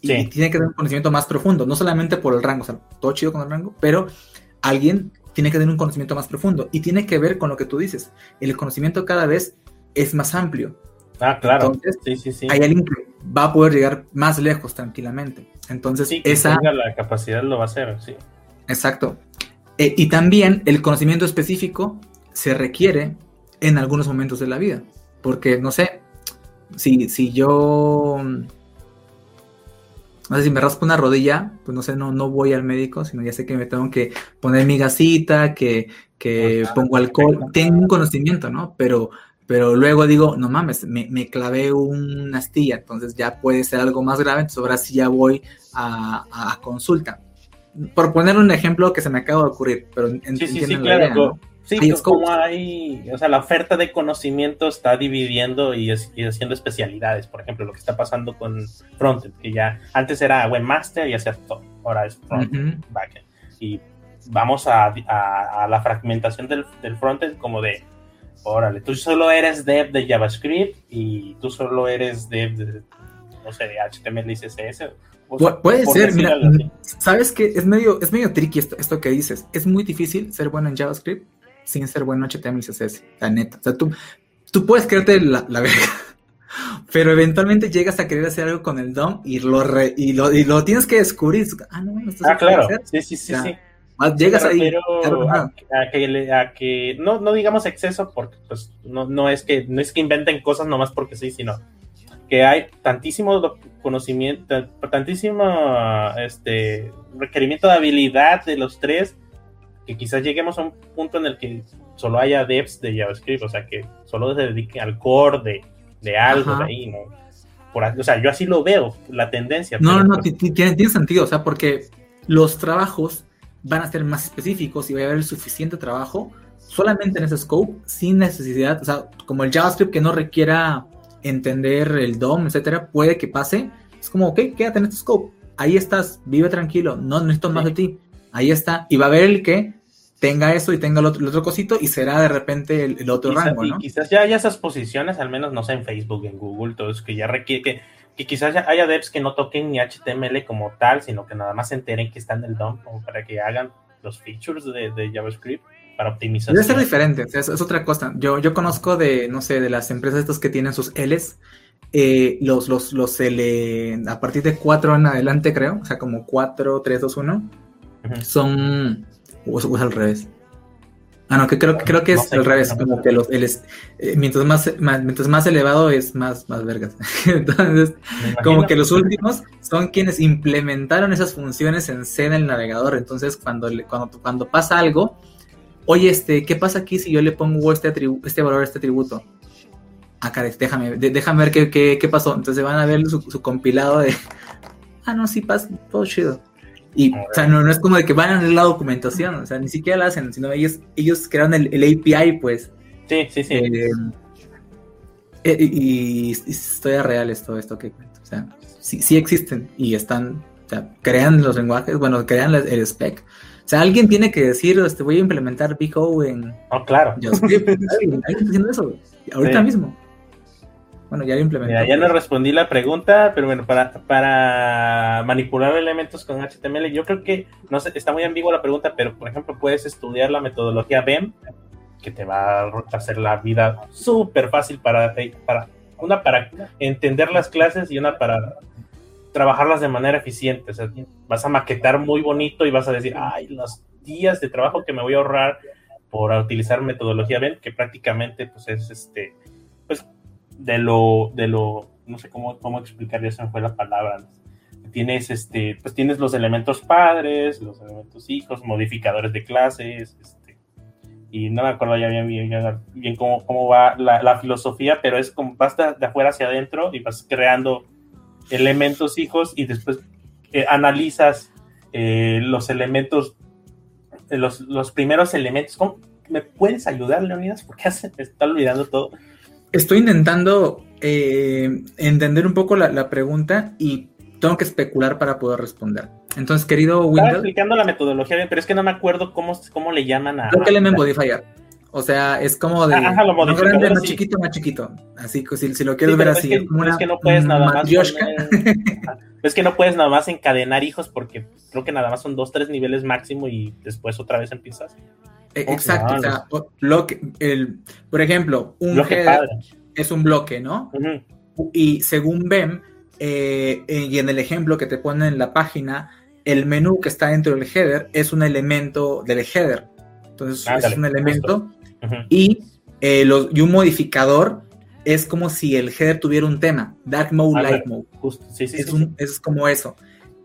Y tiene que tener un conocimiento más profundo, no solamente por el rango, o sea, todo chido con el rango, pero alguien tiene que tener un conocimiento más profundo y tiene que ver con lo que tú dices. El conocimiento cada vez es más amplio.
Ah, claro. sí, sí, sí.
Hay alguien que va a poder llegar más lejos tranquilamente. Entonces, esa.
la capacidad lo va a hacer, sí.
Exacto. Eh, y también el conocimiento específico se requiere en algunos momentos de la vida. Porque, no sé, si, si yo. No sé si me raspo una rodilla, pues no sé, no, no voy al médico, sino ya sé que me tengo que poner mi gasita, que, que pongo alcohol. Tengo un conocimiento, ¿no? Pero pero luego digo, no mames, me, me, clavé una astilla, entonces ya puede ser algo más grave, entonces ahora sí ya voy a, consulta. Por poner un ejemplo que se me acaba de ocurrir, pero
en, sí, sí, sí, claro. Sí, pues como hay, o sea, la oferta de conocimiento está dividiendo y, haciendo especialidades. Por ejemplo, lo que está pasando con frontend, que ya antes era webmaster y hacía todo, ahora es frontend, backend. Y vamos a, a, la fragmentación del, del frontend como de Órale, tú solo eres dev de JavaScript y tú solo eres dev de, no sé, de HTML y CSS.
puede ser, mira, sabes que es medio, es medio tricky esto, que dices. Es muy difícil ser bueno en JavaScript sin ser bueno en HTML y CSS, la neta. O sea, tú, tú puedes creerte la, la verga, <laughs> pero eventualmente llegas a querer hacer algo con el DOM y lo, y lo, y lo tienes que descubrir. Ah, no, no
estás ah, claro. Sí, sí, sí, sí
llegas ahí.
a, que, no, no digamos exceso, porque pues no, no, es que, no es que inventen cosas nomás porque sí, sino que hay tantísimo conocimiento, tantísimo este, requerimiento de habilidad de los tres, que quizás lleguemos a un punto en el que solo haya devs de JavaScript, o sea, que solo se dediquen al core de, de algo de ahí, ¿no? Por, o sea, yo así lo veo, la tendencia.
No, no, no, pues tiene, tiene sentido, o sea, porque los trabajos van a ser más específicos y va a haber suficiente trabajo solamente en ese scope, sin necesidad, o sea, como el JavaScript que no requiera entender el DOM, etcétera, puede que pase. Es como, ok, quédate en este scope, ahí estás, vive tranquilo, no necesito más de ti. ahí está. Y va a haber el que tenga eso y tenga el otro, cosito y será de repente el, otro rango, ¿no?
Y quizás ya haya esas posiciones, al menos no sé, en Facebook, en Google, todo eso que ya requiere que, que quizás ya haya devs que no toquen ni HTML como tal, sino que nada más se enteren que están en el DOM como para que hagan los features de, JavaScript para optimizar.
Debe ser diferente, es, otra cosa. Yo, yo conozco de, no sé, de las empresas estas que tienen sus Ls, eh, los, los, los L, a partir de 4 en adelante creo, o sea, como 4, 3, 2, 1, son o es, al revés. Ah, no, que creo, creo que es al revés, como que los, el, eh, mientras, más, mientras más elevado es más, más vergas. <laughs> Entonces, como que los últimos son quienes implementaron esas funciones en C en el navegador. Entonces, cuando, cuando, cuando pasa algo, oye, este, ¿qué pasa aquí si yo le pongo este, este valor a este atributo? Acá, déjame, déjame ver qué, qué, qué, pasó. Entonces van a ver su, su compilado de, <laughs> ah, no, sí pasa, todo chido. Y, o sea, no, no, es como de que van a leer la documentación, o sea, ni siquiera la hacen, sino ellos, ellos crearon el, API, pues.
Sí, sí, sí.
Eh, eh, y, historia real es todo esto que cuento. O sea, sí, sí existen y están, o sea, crean los lenguajes, bueno, crean el spec. O sea, alguien tiene que decir, este, voy a implementar Big O en...
Oh, claro.
¿Alguien, alguien está haciendo eso, ahorita mismo. Bueno, ya lo implementé.
ya no respondí la pregunta, pero bueno, para, para manipular elementos con HTML, yo creo que, no sé, está muy ambigua la pregunta, pero por ejemplo, puedes estudiar la metodología BEM, que te va a hacer la vida súper fácil para, para, una para entender las clases y una para trabajarlas de manera eficiente. O sea, vas a maquetar muy bonito y vas a decir, ay, los días de trabajo que me voy a ahorrar por utilizar metodología BEM, que prácticamente pues es este, pues de lo, de lo, no sé cómo, cómo explicar, esa fue la palabra. Tienes, este, pues tienes los elementos padres, los elementos hijos, modificadores de clases, este, y no me acuerdo ya bien, bien, cómo, cómo, va la, filosofía, pero es como vas de, afuera hacia adentro y vas creando elementos hijos y después eh, analizas eh, los elementos, los, los primeros elementos. ¿Me puedes ayudar, Leonidas? Porque se me está olvidando todo.
Estoy intentando eh, entender un poco la, pregunta y tengo que especular para poder responder. Entonces, querido
Windows. Estaba explicando la metodología bien, pero es que no me acuerdo cómo, cómo le llaman a.
Creo que Element Modifier. O sea, es como de
Ajá, lo
más grande, más chiquito, más chiquito. Así que si, lo quieres ver así,
es, que, es que no puedes nada más. es que no puedes nada más encadenar hijos porque creo que nada más son dos, tres niveles máximo y después otra vez empiezas.
E, exacto, o sea, bloque, el, por ejemplo, un header es un bloque, ¿no? Y según BEM, eh, y en el ejemplo que te pone en la página, el menú que está dentro del header es un elemento del header. Entonces es un elemento y, eh, y un modificador es como si el header tuviera un tema, dark mode, light mode.
Sí, sí,
es, es como eso.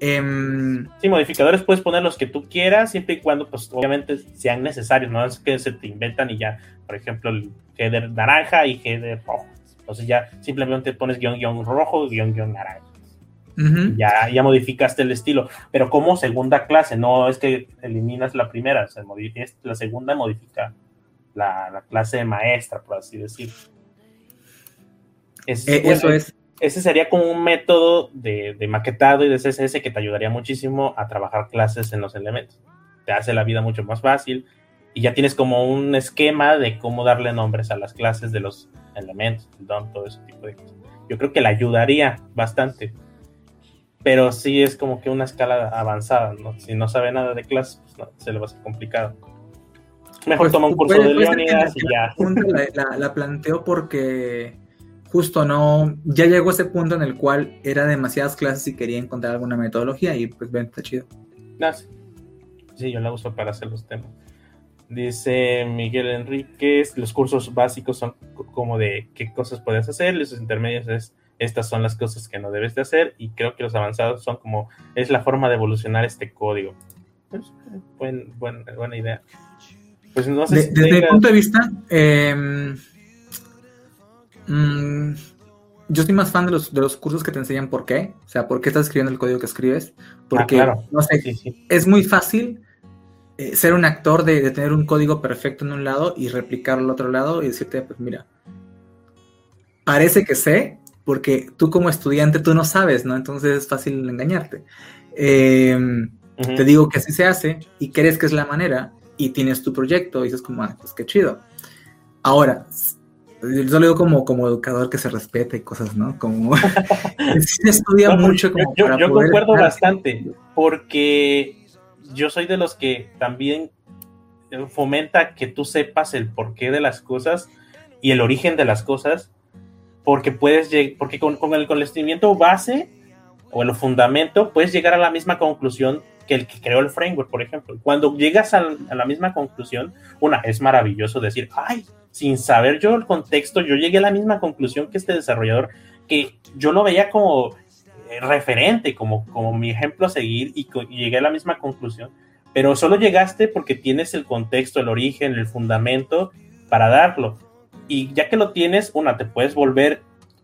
Em,
sí, modificadores puedes poner los que tú quieras, siempre y cuando, pues, obviamente sean necesarios, no es que se te inventan y ya, por ejemplo, el header naranja y header rojo. Entonces ya simplemente pones guion guion rojo, guion guion naranja. ya, ya modificaste el estilo, pero como segunda clase, no es que eliminas la primera, se la segunda modifica la, clase maestra, por así decirlo.
Eh, eso es
ese sería como un método de, maquetado y de CSS que te ayudaría muchísimo a trabajar clases en los elementos. Te hace la vida mucho más fácil y ya tienes como un esquema de cómo darle nombres a las clases de los elementos, todo ese tipo de cosas. Yo creo que le ayudaría bastante. Pero sí es como que una escala avanzada, ¿no? Si no sabe nada de clases, pues se le va a hacer complicado. Mejor pues, toma un curso de Leonidas y ya.
La, la planteo porque justo no, ya llegó ese punto en el cual era demasiadas clases y quería encontrar alguna metodología y pues ven, está chido.
Gracias. Sí, yo la uso para hacer los temas. Dice Miguel Enríquez, los cursos básicos son como de qué cosas puedes hacer, los intermedios es estas son las cosas que no debes de hacer y creo que los avanzados son como es la forma de evolucionar este código. Pues, buena idea.
Pues no sé desde mi punto de vista, eh, Mm, yo estoy más fan de los, de los cursos que te enseñan por qué. O sea, por qué estás escribiendo el código que escribes. Porque, ah, no sé, es muy fácil eh, ser un actor de, tener un código perfecto en un lado y replicarlo al otro lado y decirte, pues mira, parece que sé, porque tú como estudiante tú no sabes, ¿no? Entonces es fácil engañarte. Em, Te digo que así se hace y crees que es la manera y tienes tu proyecto y dices como, ah, pues qué chido. Ahora, yo lo digo como, como educador que se respeta y cosas, ¿no? Como <laughs> se estudia mucho. Como
yo, yo concuerdo bastante, porque yo soy de los que también fomenta que tú sepas el porqué de las cosas y el origen de las cosas, porque puedes porque con, con el conocimiento base o el fundamento puedes llegar a la misma conclusión que el que creó el framework, por ejemplo. Cuando llegas a, la misma conclusión, una, es maravilloso decir, ay, sin saber yo el contexto, yo llegué a la misma conclusión que este desarrollador, que yo lo veía como eh, referente, como, como mi ejemplo a seguir y, llegué a la misma conclusión, pero solo llegaste porque tienes el contexto, el origen, el fundamento para darlo. Y ya que lo tienes, una, te puedes volver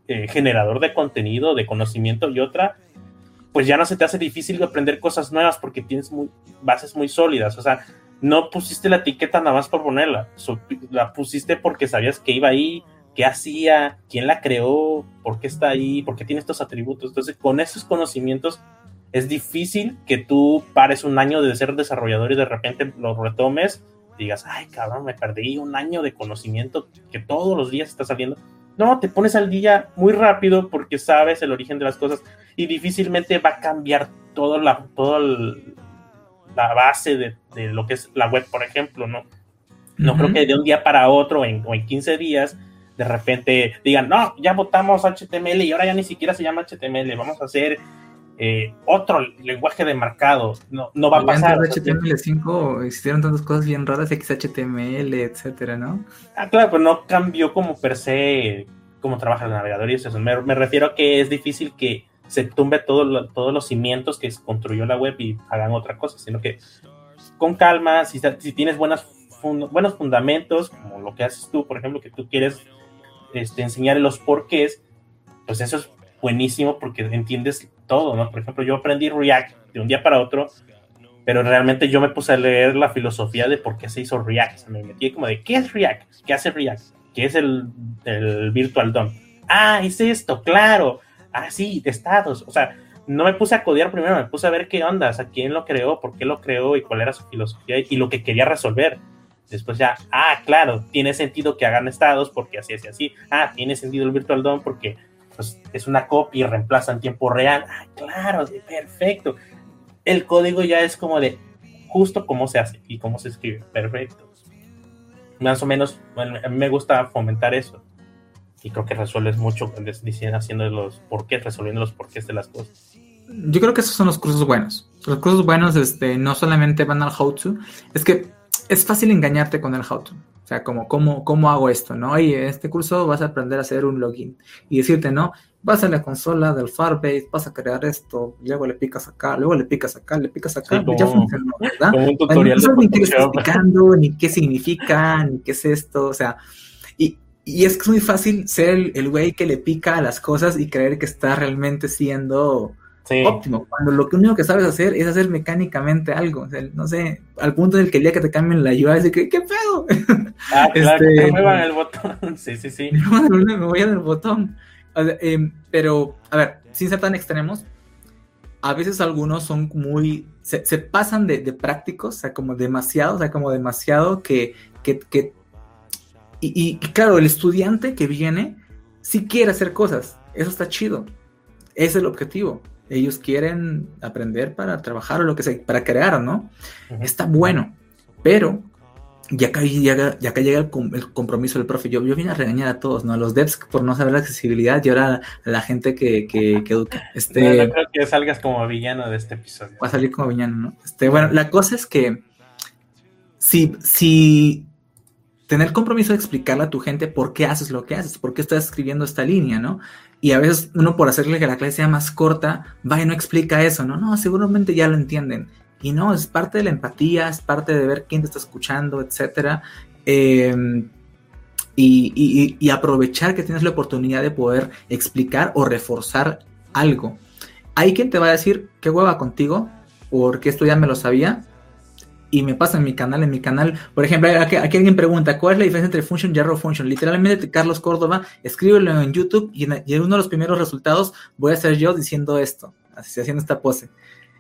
eh, generador de contenido, de conocimiento y otra, pues ya no se te hace difícil aprender cosas nuevas porque tienes muy, bases muy sólidas. O sea, no pusiste la etiqueta nada más por ponerla, la pusiste porque sabías que iba ahí, qué hacía, quién la creó, por qué está ahí, por qué tiene estos atributos. Entonces, con esos conocimientos es difícil que tú pares un año de ser desarrollador y de repente lo retomes y digas, ay, cabrón, me perdí un año de conocimiento que todos los días está saliendo. No, te pones al día muy rápido porque sabes el origen de las cosas y difícilmente va a cambiar todo la, todo la base de, lo que es la web, por ejemplo, ¿no? No creo que de un día para otro en, o en 15 días de repente digan, no, ya votamos HTML y ahora ya ni siquiera se llama HTML, vamos a hacer eh, otro lenguaje de marcado. No, no va a pasar. En
HTML5 existieron tantas cosas bien raras, XHTML, etcétera, ¿no?
Ah, claro, pues no cambió como per se cómo trabaja el navegador y eso. Me, me refiero a que es difícil que se tumbe todo todos los cimientos que construyó la web y hagan otra cosa, sino que con calma, si, si tienes buenas buenos fundamentos, como lo que haces tú, por ejemplo, que tú quieres este, enseñar los porqués, pues eso es buenísimo porque entiendes todo, ¿no? Por ejemplo, yo aprendí React de un día para otro, pero realmente yo me puse a leer la filosofía de por qué se hizo React. me metí como de, ¿qué es React? ¿Qué hace React? ¿Qué es el, el Virtual DOM? Ah, es esto, claro. Ah, sí, estados. O sea, no me puse a codear primero, me puse a ver qué onda, o sea, quién lo creó, por qué lo creó y cuál era su filosofía y lo que quería resolver. Después ya, ah, claro, tiene sentido que hagan estados porque así, así, así. Ah, tiene sentido el Virtual DOM porque pues, es una copia y reemplaza en tiempo real. Ah, claro, perfecto. El código ya es como de justo cómo se hace y cómo se escribe. Perfecto. Más o menos, a mí me gusta fomentar eso. Y creo que resuelves mucho diciendo, haciendo los porqués, resolviendo los porqués de las cosas.
Yo creo que esos son los cursos buenos. Los cursos buenos este, no solamente van al how to, es que es fácil engañarte con el how to. O sea, como, ¿cómo, ¿cómo hago esto? ¿no? Y en este curso vas a aprender a hacer un login y decirte, ¿no? Vas a la consola del Firebase, vas a crear esto, luego le picas acá, luego le picas acá, le picas acá, ya funcionó, ¿verdad? Como un tutorial no ni qué explicando, ni qué significa, ni qué es esto, o sea, y, y es que es muy fácil ser el güey que le pica a las cosas y creer que está realmente siendo óptimo. Cuando lo único que sabes hacer es hacer mecánicamente algo. no sé, al punto en el que el día que te cambien la UI, es que, ¿qué pedo?
Ah, claro, este, que muevan el botón. <laughs> Sí, sí, sí.
Me voy a dar el botón. Em, pero, a ver, sin ser tan extremos, a veces algunos son muy. Se, pasan de, prácticos, o sea, como demasiado, o sea, como demasiado que. que, que y, y claro, el estudiante que viene sí quiere hacer cosas. Eso está chido. Ese es el objetivo ellos quieren aprender para trabajar o lo que sea, para crear, ¿no? Está bueno, pero ya acá llega, ya acá llega el, compromiso del profe. Yo, yo vine a regañar a todos, ¿no? A los devs por no saber la accesibilidad y ahora a la gente que, que, educa. Este,
no, creo que salgas como villano de este episodio.
Va a salir como villano, ¿no? Este, bueno, la cosa es que si, si tener compromiso de explicarle a tu gente por qué haces lo que haces, por qué estás escribiendo esta línea, ¿no? Y a veces uno por hacerle que la clase sea más corta, va y no explica eso, ¿no? No, seguramente ya lo entienden. Y no, es parte de la empatía, es parte de ver quién te está escuchando, etcétera. Em, y, aprovechar que tienes la oportunidad de poder explicar o reforzar algo. Hay quien te va a decir, qué hueva contigo, porque esto ya me lo sabía, y me pasa en mi canal, en mi canal, por ejemplo, aquí, alguien pregunta, ¿cuál es la diferencia entre function y arrow function? Literalmente, Carlos Córdoba, escríbelo en YouTube y en, uno de los primeros resultados voy a ser yo diciendo esto, así haciendo esta pose.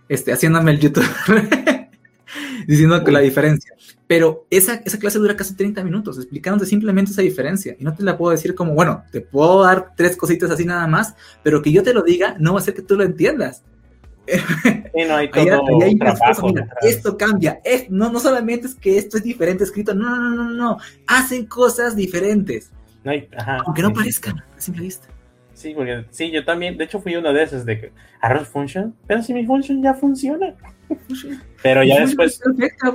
este, haciéndome el YouTube, <laughs> diciendo que la diferencia. Pero esa, esa clase dura casi 30 minutos, explicándote simplemente esa diferencia. Y no te la puedo decir como, bueno, te puedo dar tres cositas así nada más, pero que yo te lo diga no va a ser que tú lo entiendas. <laughs>
no hay todo
esto cambia. Es, no, no solamente es que esto es diferente escrito, no, no, no, no, Hacen cosas diferentes. Aunque no parezcan a simple vista.
Sí, porque sí, yo también, de hecho fui uno de esos de que arroz function, pero si mi function ya funciona. pero ya después,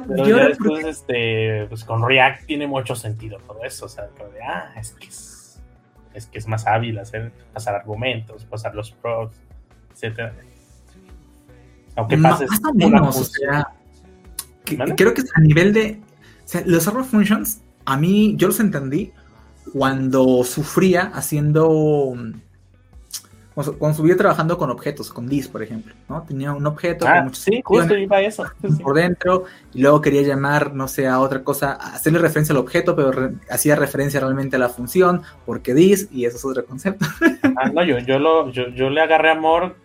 pero ya después este, pues con React tiene mucho sentido todo eso, o sea, de, ah, es que es, es que es más hábil hacer, pasar argumentos, pasar los props, etcétera. Aunque pases
más o menos, o sea, creo que a nivel de, o sea, los arrow functions, a mí, yo los entendí cuando sufría haciendo cuando estuve trabajando con objetos, con dis, por ejemplo, ¿no? Tenía un objeto
ah, sí, justo iba eso.
por dentro y luego quería llamar, no sé, a otra cosa, hacerle referencia al objeto, pero hacía referencia realmente a la función, porque dis y eso es otro concepto.
ah, no, yo, yo, lo, yo, yo le agarré amor,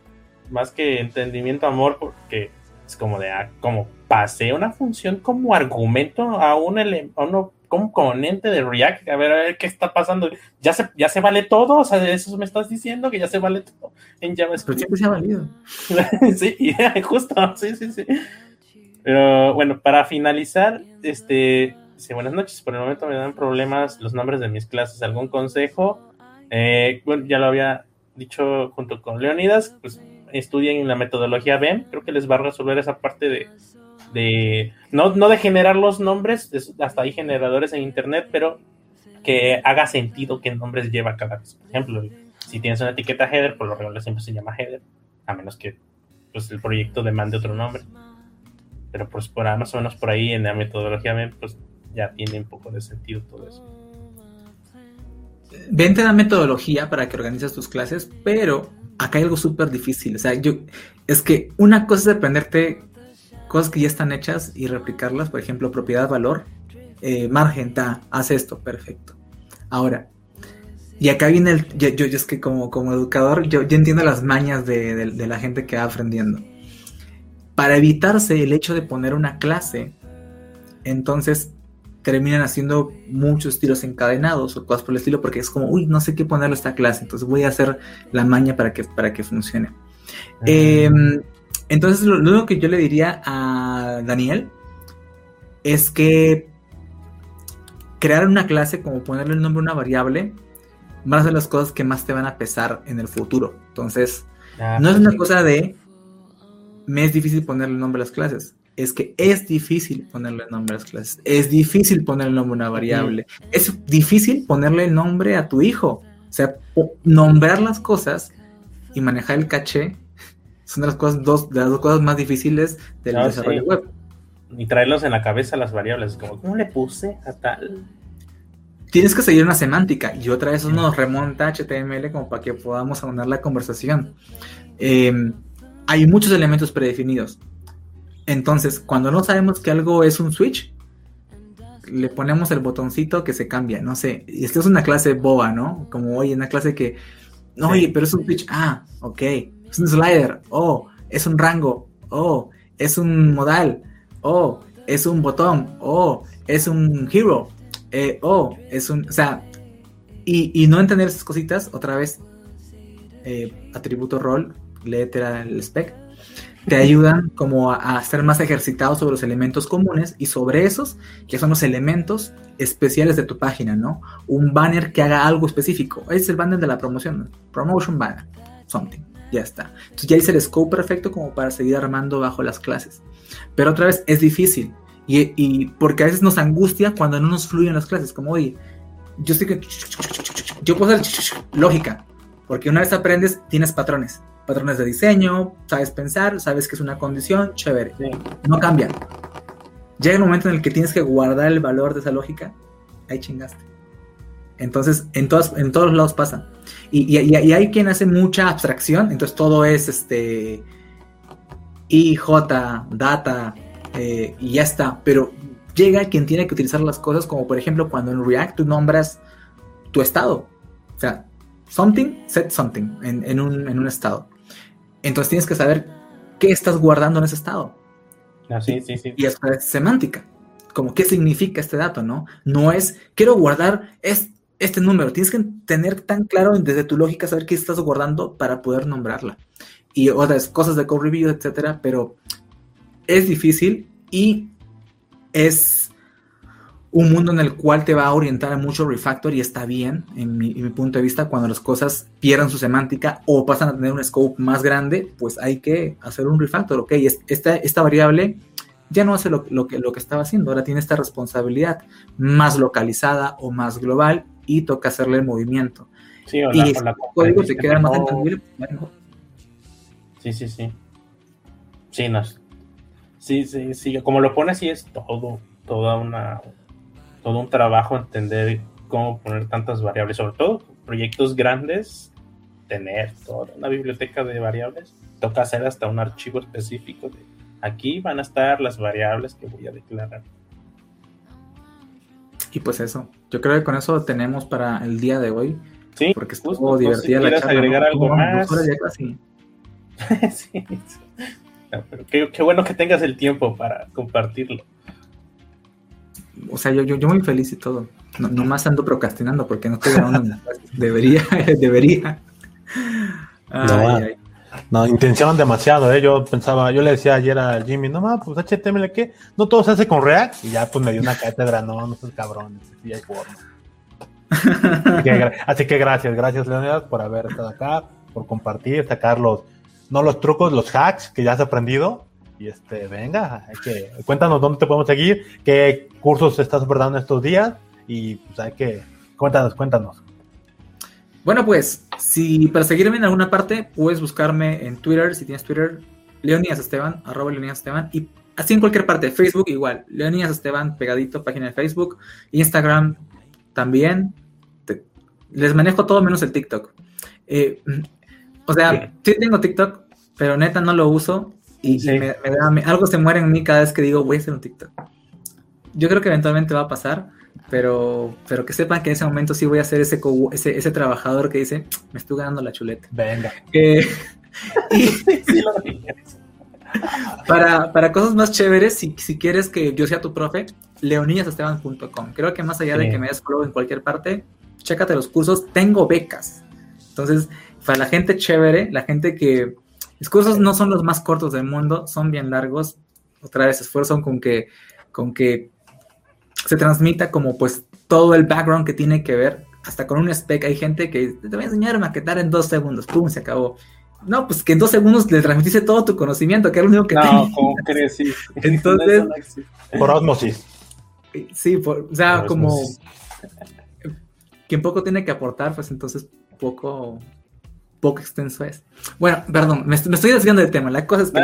más que entendimiento, amor, porque es como de, ah, como pasé una función como argumento a un, a un componente de React, a ver, a ver qué está pasando. ¿Ya se, ya se vale todo? O sea, eso me estás diciendo que ya se vale todo en JavaScript.
Pero siempre se ha valido. <laughs>
sí, <laughs> justo, sí, sí, sí. Pero bueno, para finalizar, este, sí, buenas noches. Por el momento me dan problemas los nombres de mis clases. ¿Algún consejo? Eh, bueno, ya lo había dicho junto con Leonidas, pues estudien la metodología BEM, creo que les va a resolver esa parte de de no, no de generar los nombres, hasta hay generadores en internet, pero que haga sentido qué nombres lleva cada vez. Por ejemplo, si tienes una etiqueta header, por lo regular siempre se llama header, a menos que pues, el proyecto demande otro nombre. Pero pues por más o menos por ahí en la metodología pues ya tiene un poco de sentido todo eso.
Vente la metodología para que organices tus clases, pero acá hay algo súper difícil. O sea, yo, es que una cosa es aprenderte cosas que ya están hechas y replicarlas, por ejemplo, propiedad, valor, eh, margen, ta, haz esto, perfecto. Ahora, y acá viene el, yo, yo, es que como, como educador, yo, yo entiendo las mañas de, la gente que va aprendiendo. Para evitarse el hecho de poner una clase, entonces terminan haciendo muchos estilos encadenados o cosas por el estilo porque es como, uy, no sé qué ponerle a esta clase, entonces voy a hacer la maña para que, para que funcione. Ah. Em, entonces, lo, único que yo le diría a Daniel es que crear una clase, como ponerle el nombre a una variable, van a ser las cosas que más te van a pesar en el futuro. Entonces, ah, no es una cosa de me es difícil ponerle el nombre a las clases. Es que es difícil ponerle nombre a las clases. Es difícil ponerle el nombre a una variable. Es difícil ponerle el nombre a tu hijo. O sea, nombrar las cosas y manejar el caché son de las cosas, dos, de las dos cosas más difíciles del desarrollo web.
Y traerlos en la cabeza las variables, como, ¿cómo le puse a tal?
Tienes que seguir una semántica y otra vez eso nos remonta a HTML como para que podamos abonar la conversación. Em, hay muchos elementos predefinidos. Entonces, cuando no sabemos que algo es un switch, le ponemos el botoncito que se cambia, no sé. Y esto es una clase boba, ¿no? Como hoy en una clase que, no, oye, pero es un switch. Ah, ok. Es un slider, oh, es un rango, oh, es un modal, oh, es un botón, oh, es un hero, eh, oh, es un, o sea, y, no entender esas cositas, otra vez, eh, atributo rol, letra el spec, te ayudan como a, a, ser más ejercitado sobre los elementos comunes y sobre esos, que son los elementos especiales de tu página, ¿no? Un banner que haga algo específico. Es el banner de la promoción, promotion banner, something ya está. Entonces ya hice el scope perfecto como para seguir armando bajo las clases. Pero otra vez es difícil. Y, porque a veces nos angustia cuando no nos fluyen las clases. Como, oye, yo sé que... Yo puedo hacer lógica. Porque una vez aprendes, tienes patrones. Patrones de diseño, sabes pensar, sabes que es una condición, chévere. No cambian. Llega el momento en el que tienes que guardar el valor de esa lógica. Ahí chingaste. Entonces, en, todas, en todos lados pasa. Y, hay quien hace mucha abstracción, entonces todo es este IJ, data, eh, y ya está. Pero llega quien tiene que utilizar las cosas, como por ejemplo cuando en React tú nombras tu estado. O sea, something, set something en, un, en un estado. Entonces tienes que saber qué estás guardando en ese estado.
Ah, sí, sí, sí.
Y es semántica, como qué significa este dato, ¿no? No es, quiero guardar este número, tienes que tener tan claro desde tu lógica saber qué estás guardando para poder nombrarla. Y otras cosas de code review, etcétera, pero es difícil y es un mundo en el cual te va a orientar a mucho refactor y está bien, en mi, punto de vista, cuando las cosas pierdan su semántica o pasan a tener un scope más grande, pues hay que hacer un refactor, ok, esta, esta variable ya no hace lo, que, lo que estaba haciendo, ahora tiene esta responsabilidad más localizada o más global y toca hacerle el movimiento.
Sí, o
y la, código se queda más entendible.
Sí, sí, sí. Sí, no. Sí, sí, sí. Como lo pone así es todo, toda una todo un trabajo entender cómo poner tantas variables, sobre todo proyectos grandes, tener toda una biblioteca de variables, toca hacer hasta un archivo específico de aquí van a estar las variables que voy a declarar.
Y pues eso, yo creo que con eso tenemos para el día de hoy.
Sí,
porque estuvo divertida la charla.
agregar algo más. <laughs> sí, Pero qué bueno que tengas el tiempo para compartirlo
o sea, yo, yo, yo muy feliz y todo. No, nomás ando procrastinando porque no estoy grabando <laughs> Debería, <laughs> debería.
no, no, intencionan demasiado, ¿eh? Yo pensaba, yo le decía ayer a Jimmy, no, más, pues HTML, ¿qué? No todo se hace con React. Y ya, pues me dio una cátedra, no, no soy cabrón, sí hay forma. así, que, gracias, gracias Leonidas por haber estado acá, por compartir, sacar los, no los trucos, los hacks que ya has aprendido, y este, venga, hay que, cuéntanos dónde te podemos seguir, qué cursos estás ofertando estos días y pues hay que, cuéntanos, cuéntanos.
Bueno, pues, si para seguirme en alguna parte, puedes buscarme en Twitter, si tienes Twitter, Leonidas Esteban, arroba Leonidas Esteban, y así en cualquier parte, Facebook igual, Leonidas Esteban, pegadito, página de Facebook, Instagram también, les manejo todo menos el TikTok. Eh, o sea, sí tengo TikTok, pero neta no lo uso y, algo se muere en mí cada vez que digo, voy a hacer un TikTok. Yo creo que eventualmente va a pasar, pero, pero que sepan que en ese momento sí voy a ser ese, ese, ese trabajador que dice, me estoy ganando la chuleta.
Venga.
Eh, <laughs> para, para, cosas más chéveres, si, si, quieres que yo sea tu profe, leonillasesteban.com. Creo que más allá de que me hayas en cualquier parte, chécate los cursos, tengo becas. Entonces, para la gente chévere, la gente que, los cursos no son los más cortos del mundo, son bien largos. Otra vez esfuerzan con que, con que se transmita como pues todo el background que tiene que ver. Hasta con un spec hay gente que te voy a enseñar a maquetar en dos segundos. ¡Pum! Se acabó. No, pues que en dos segundos le transmitiste todo tu conocimiento, que era lo único que
No, ¿cómo <laughs> crees? Sí.
Entonces... <laughs>
por osmosis.
Sí, o sea, como... Quien poco tiene que aportar, pues entonces poco poco extenso es. Bueno, perdón, me, estoy desviando del tema. La cosa es que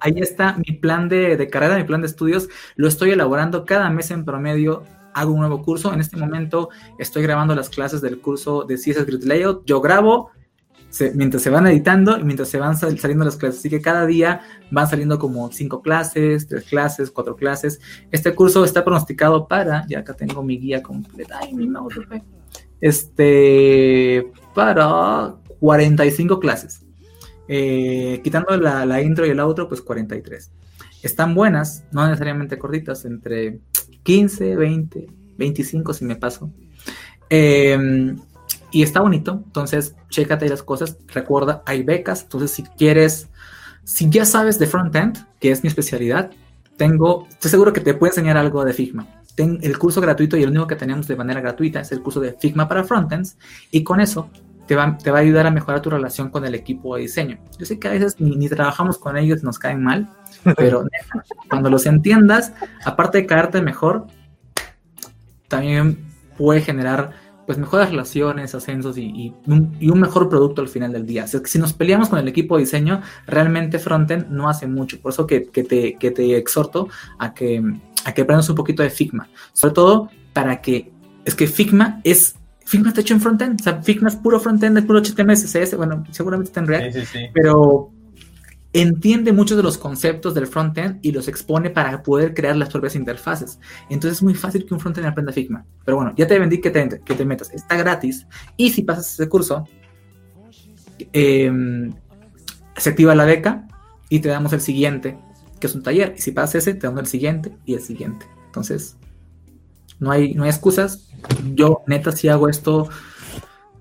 ahí está mi plan de, carrera, mi plan de estudios. Lo estoy elaborando cada mes en promedio. Hago un nuevo curso. En este momento estoy grabando las clases del curso de CSS Grid Layout. Yo grabo mientras se van editando y mientras se van saliendo las clases. Así que cada día van saliendo como cinco clases, tres clases, cuatro clases. Este curso está pronosticado para, ya acá tengo mi guía completa. Ay, mi mouse, este, para 45 clases. Eh, quitando la, intro y el outro, pues 43. Están buenas, no necesariamente cortitas, entre 15, 20, 25 si me paso. Em, y está bonito, entonces chécate las cosas. Recuerda, hay becas, entonces si quieres, si ya sabes de frontend, que es mi especialidad, tengo, estoy seguro que te puedo enseñar algo de Figma. Ten el curso gratuito y el único que tenemos de manera gratuita es el curso de Figma para frontends y con eso te va, te va a ayudar a mejorar tu relación con el equipo de diseño. Yo sé que a veces ni, trabajamos con ellos, nos caen mal, <laughs> pero cuando los entiendas, aparte de caerte mejor, también puede generar pues mejores relaciones, ascensos y, un, mejor producto al final del día. si nos peleamos con el equipo de diseño, realmente Frontend no hace mucho. Por eso que, te, que te, exhorto a que, a que aprendas un poquito de Figma. Sobre todo para que, es que Figma es Figma está hecho en frontend, o sea, Figma es puro frontend, es puro HTML, CSS, bueno, seguramente está en React, sí, sí, sí. pero entiende muchos de los conceptos del frontend y los expone para poder crear las propias interfaces. Entonces es muy fácil que un frontend aprenda Figma. Pero bueno, ya te vendí que te, que te metas, está gratis y si pasas ese curso, em, se activa la beca y te damos el siguiente, que es un taller. Y si pasas ese, te damos el siguiente y el siguiente. Entonces, no hay, no hay excusas. Yo, neta, si hago esto.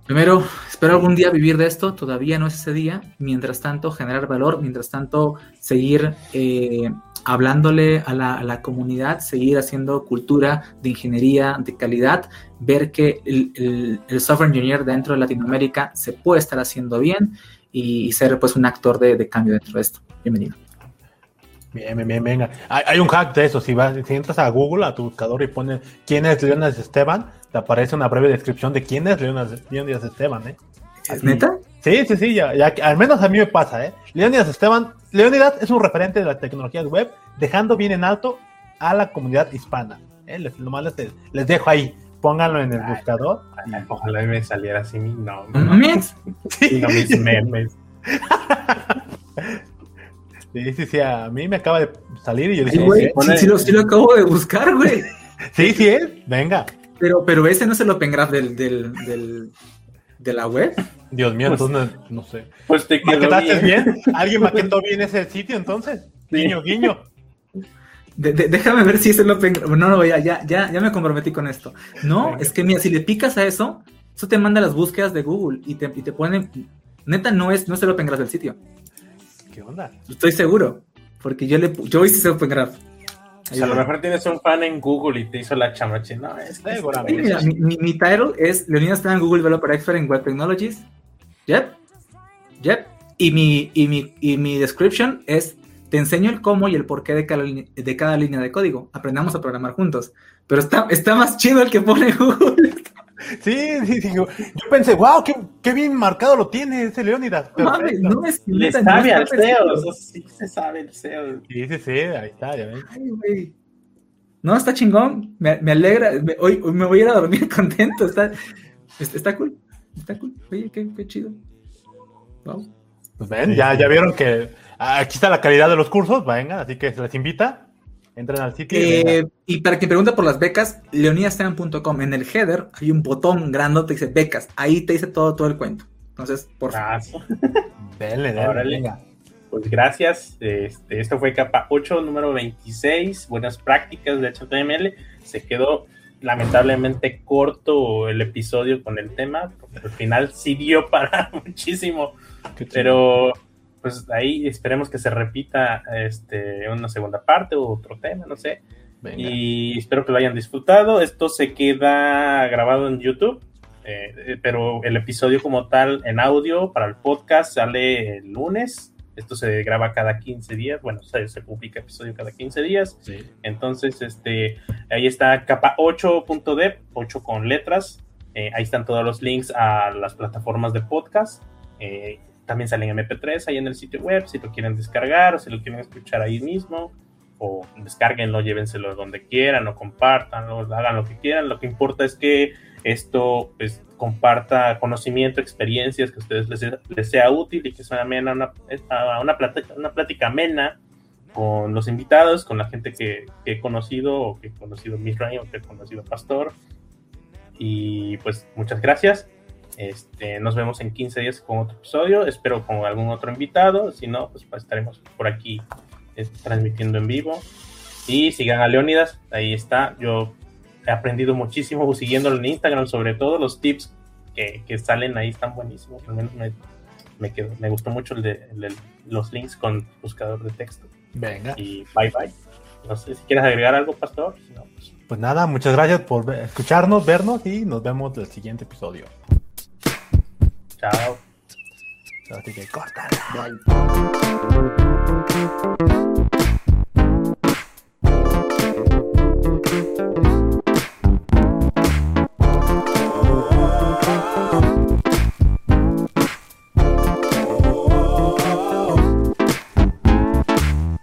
Primero, espero algún día vivir de esto. Todavía no es ese día. Mientras tanto, generar valor. Mientras tanto, seguir eh, hablándole a la, comunidad, seguir haciendo cultura de ingeniería de calidad, ver que el, software engineer dentro de Latinoamérica se puede estar haciendo bien y, ser pues un actor de, cambio dentro de esto. Bienvenido.
Bien, bien, bien, venga. Hay, un hack de eso. Si, vas, si entras a Google, a tu buscador y pones quién es Leonidas Esteban, te aparece una breve descripción de quién es Leonidas, Esteban. ¿eh?
¿Es neta?
Sí, sí, sí, ya, al menos a mí me pasa, ¿eh? Leonidas Esteban, Leonidas es un referente de las tecnologías web, dejando bien en alto a la comunidad hispana. ¿eh? Les, les, les, dejo ahí, pónganlo en el buscador.
Ojalá me saliera así mi nombre.
¿No? Sí.
No mis <laughs> memes. <laughs>
Sí, sí, sí, a mí me acaba de salir y yo dije,
sí, sí, lo, sí, lo, acabo de buscar, güey. <laughs>
sí, sí, es, venga.
Pero, pero ese no es el Open Graph del, del, del, de la web.
Dios mío, pues, entonces no, sé.
Pues te
quedó bien. bien. ¿Alguien <laughs> maquetó bien ese sitio entonces? Guiño, guiño.
déjame ver si es el Open No, no, ya, ya, ya, ya me comprometí con esto. No, es que mira, si le picas a eso, eso te manda las búsquedas de Google y te, y te ponen. Neta, no es, no es el Open Graph del sitio.
¿Qué onda?
Estoy seguro. Porque yo le yo hice Open Graph.
a lo mejor tienes un fan en Google y te hizo la chamache. No, es que
mira, mi, mi, title es Leonidas está en Google Developer Expert en Web Technologies. Yep. Yep. Y mi, y mi, y mi description es te enseño el cómo y el porqué de cada, de cada línea de código. Aprendamos a programar juntos. Pero está, está más chido el que pone <laughs> Google.
Sí, sí, sí. Yo, pensé, wow, qué, qué, bien marcado lo tiene ese Leonidas.
No, no es
Le sabe al SEO, sí se sabe el SEO.
Sí, sí, sí, ahí está, ya ven. Ay, güey.
No, está chingón, me, me alegra, hoy, me voy a ir a dormir <laughs> contento, está, está cool, está cool, oye, qué, qué chido.
Wow. Pues ven, ya, ya vieron que aquí está la calidad de los cursos, venga, así que se les invita. Entren al sitio.
Eh, y, para quien pregunta por las becas, leonidasteban.com, en el header hay un botón grandote que dice becas. Ahí te dice todo, todo el cuento. Entonces, por
favor. <laughs> Dale, dale. Pues gracias. Este, esto fue capa 8, número 26. Buenas prácticas de HTML. Se quedó lamentablemente corto el episodio con el tema, porque al final sí dio para <laughs> muchísimo. Pero pues ahí esperemos que se repita este, una segunda parte o otro tema, no sé. Y espero que lo hayan disfrutado. Esto se queda grabado en YouTube, eh, pero el episodio como tal en audio para el podcast sale el lunes. Esto se graba cada 15 días, bueno, se, se publica episodio cada 15 días. Entonces, este, ahí está capa 8.dev, 8 con letras. Eh, ahí están todos los links a las plataformas de podcast. Eh, también salen MP3 ahí en el sitio web, si lo quieren descargar o si lo quieren escuchar ahí mismo, o descarguenlo, llévenselo donde quieran, o compartanlo, hagan lo que quieran. Lo que importa es que esto pues, comparta conocimiento, experiencias que a ustedes les, sea útil y que sea amena una, una, plática, una plática amena con los invitados, con la gente que, he conocido, o que he conocido Misray, o que he conocido Pastor. Y pues muchas gracias. Este, nos vemos en 15 días con otro episodio. Espero con algún otro invitado. Si no, pues, pues estaremos por aquí este, transmitiendo en vivo. Y sigan a Leonidas. Ahí está. Yo he aprendido muchísimo siguiéndolo en Instagram. Sobre todo los tips que, salen ahí están buenísimos. Al menos me, me, gustó mucho el de, los links con buscador de texto.
Venga.
Y bye bye. No sé si quieres agregar algo, Pastor.
pues... pues nada, muchas gracias por escucharnos, vernos y nos vemos en el siguiente episodio.
Chao.
Así que córtala. Bye.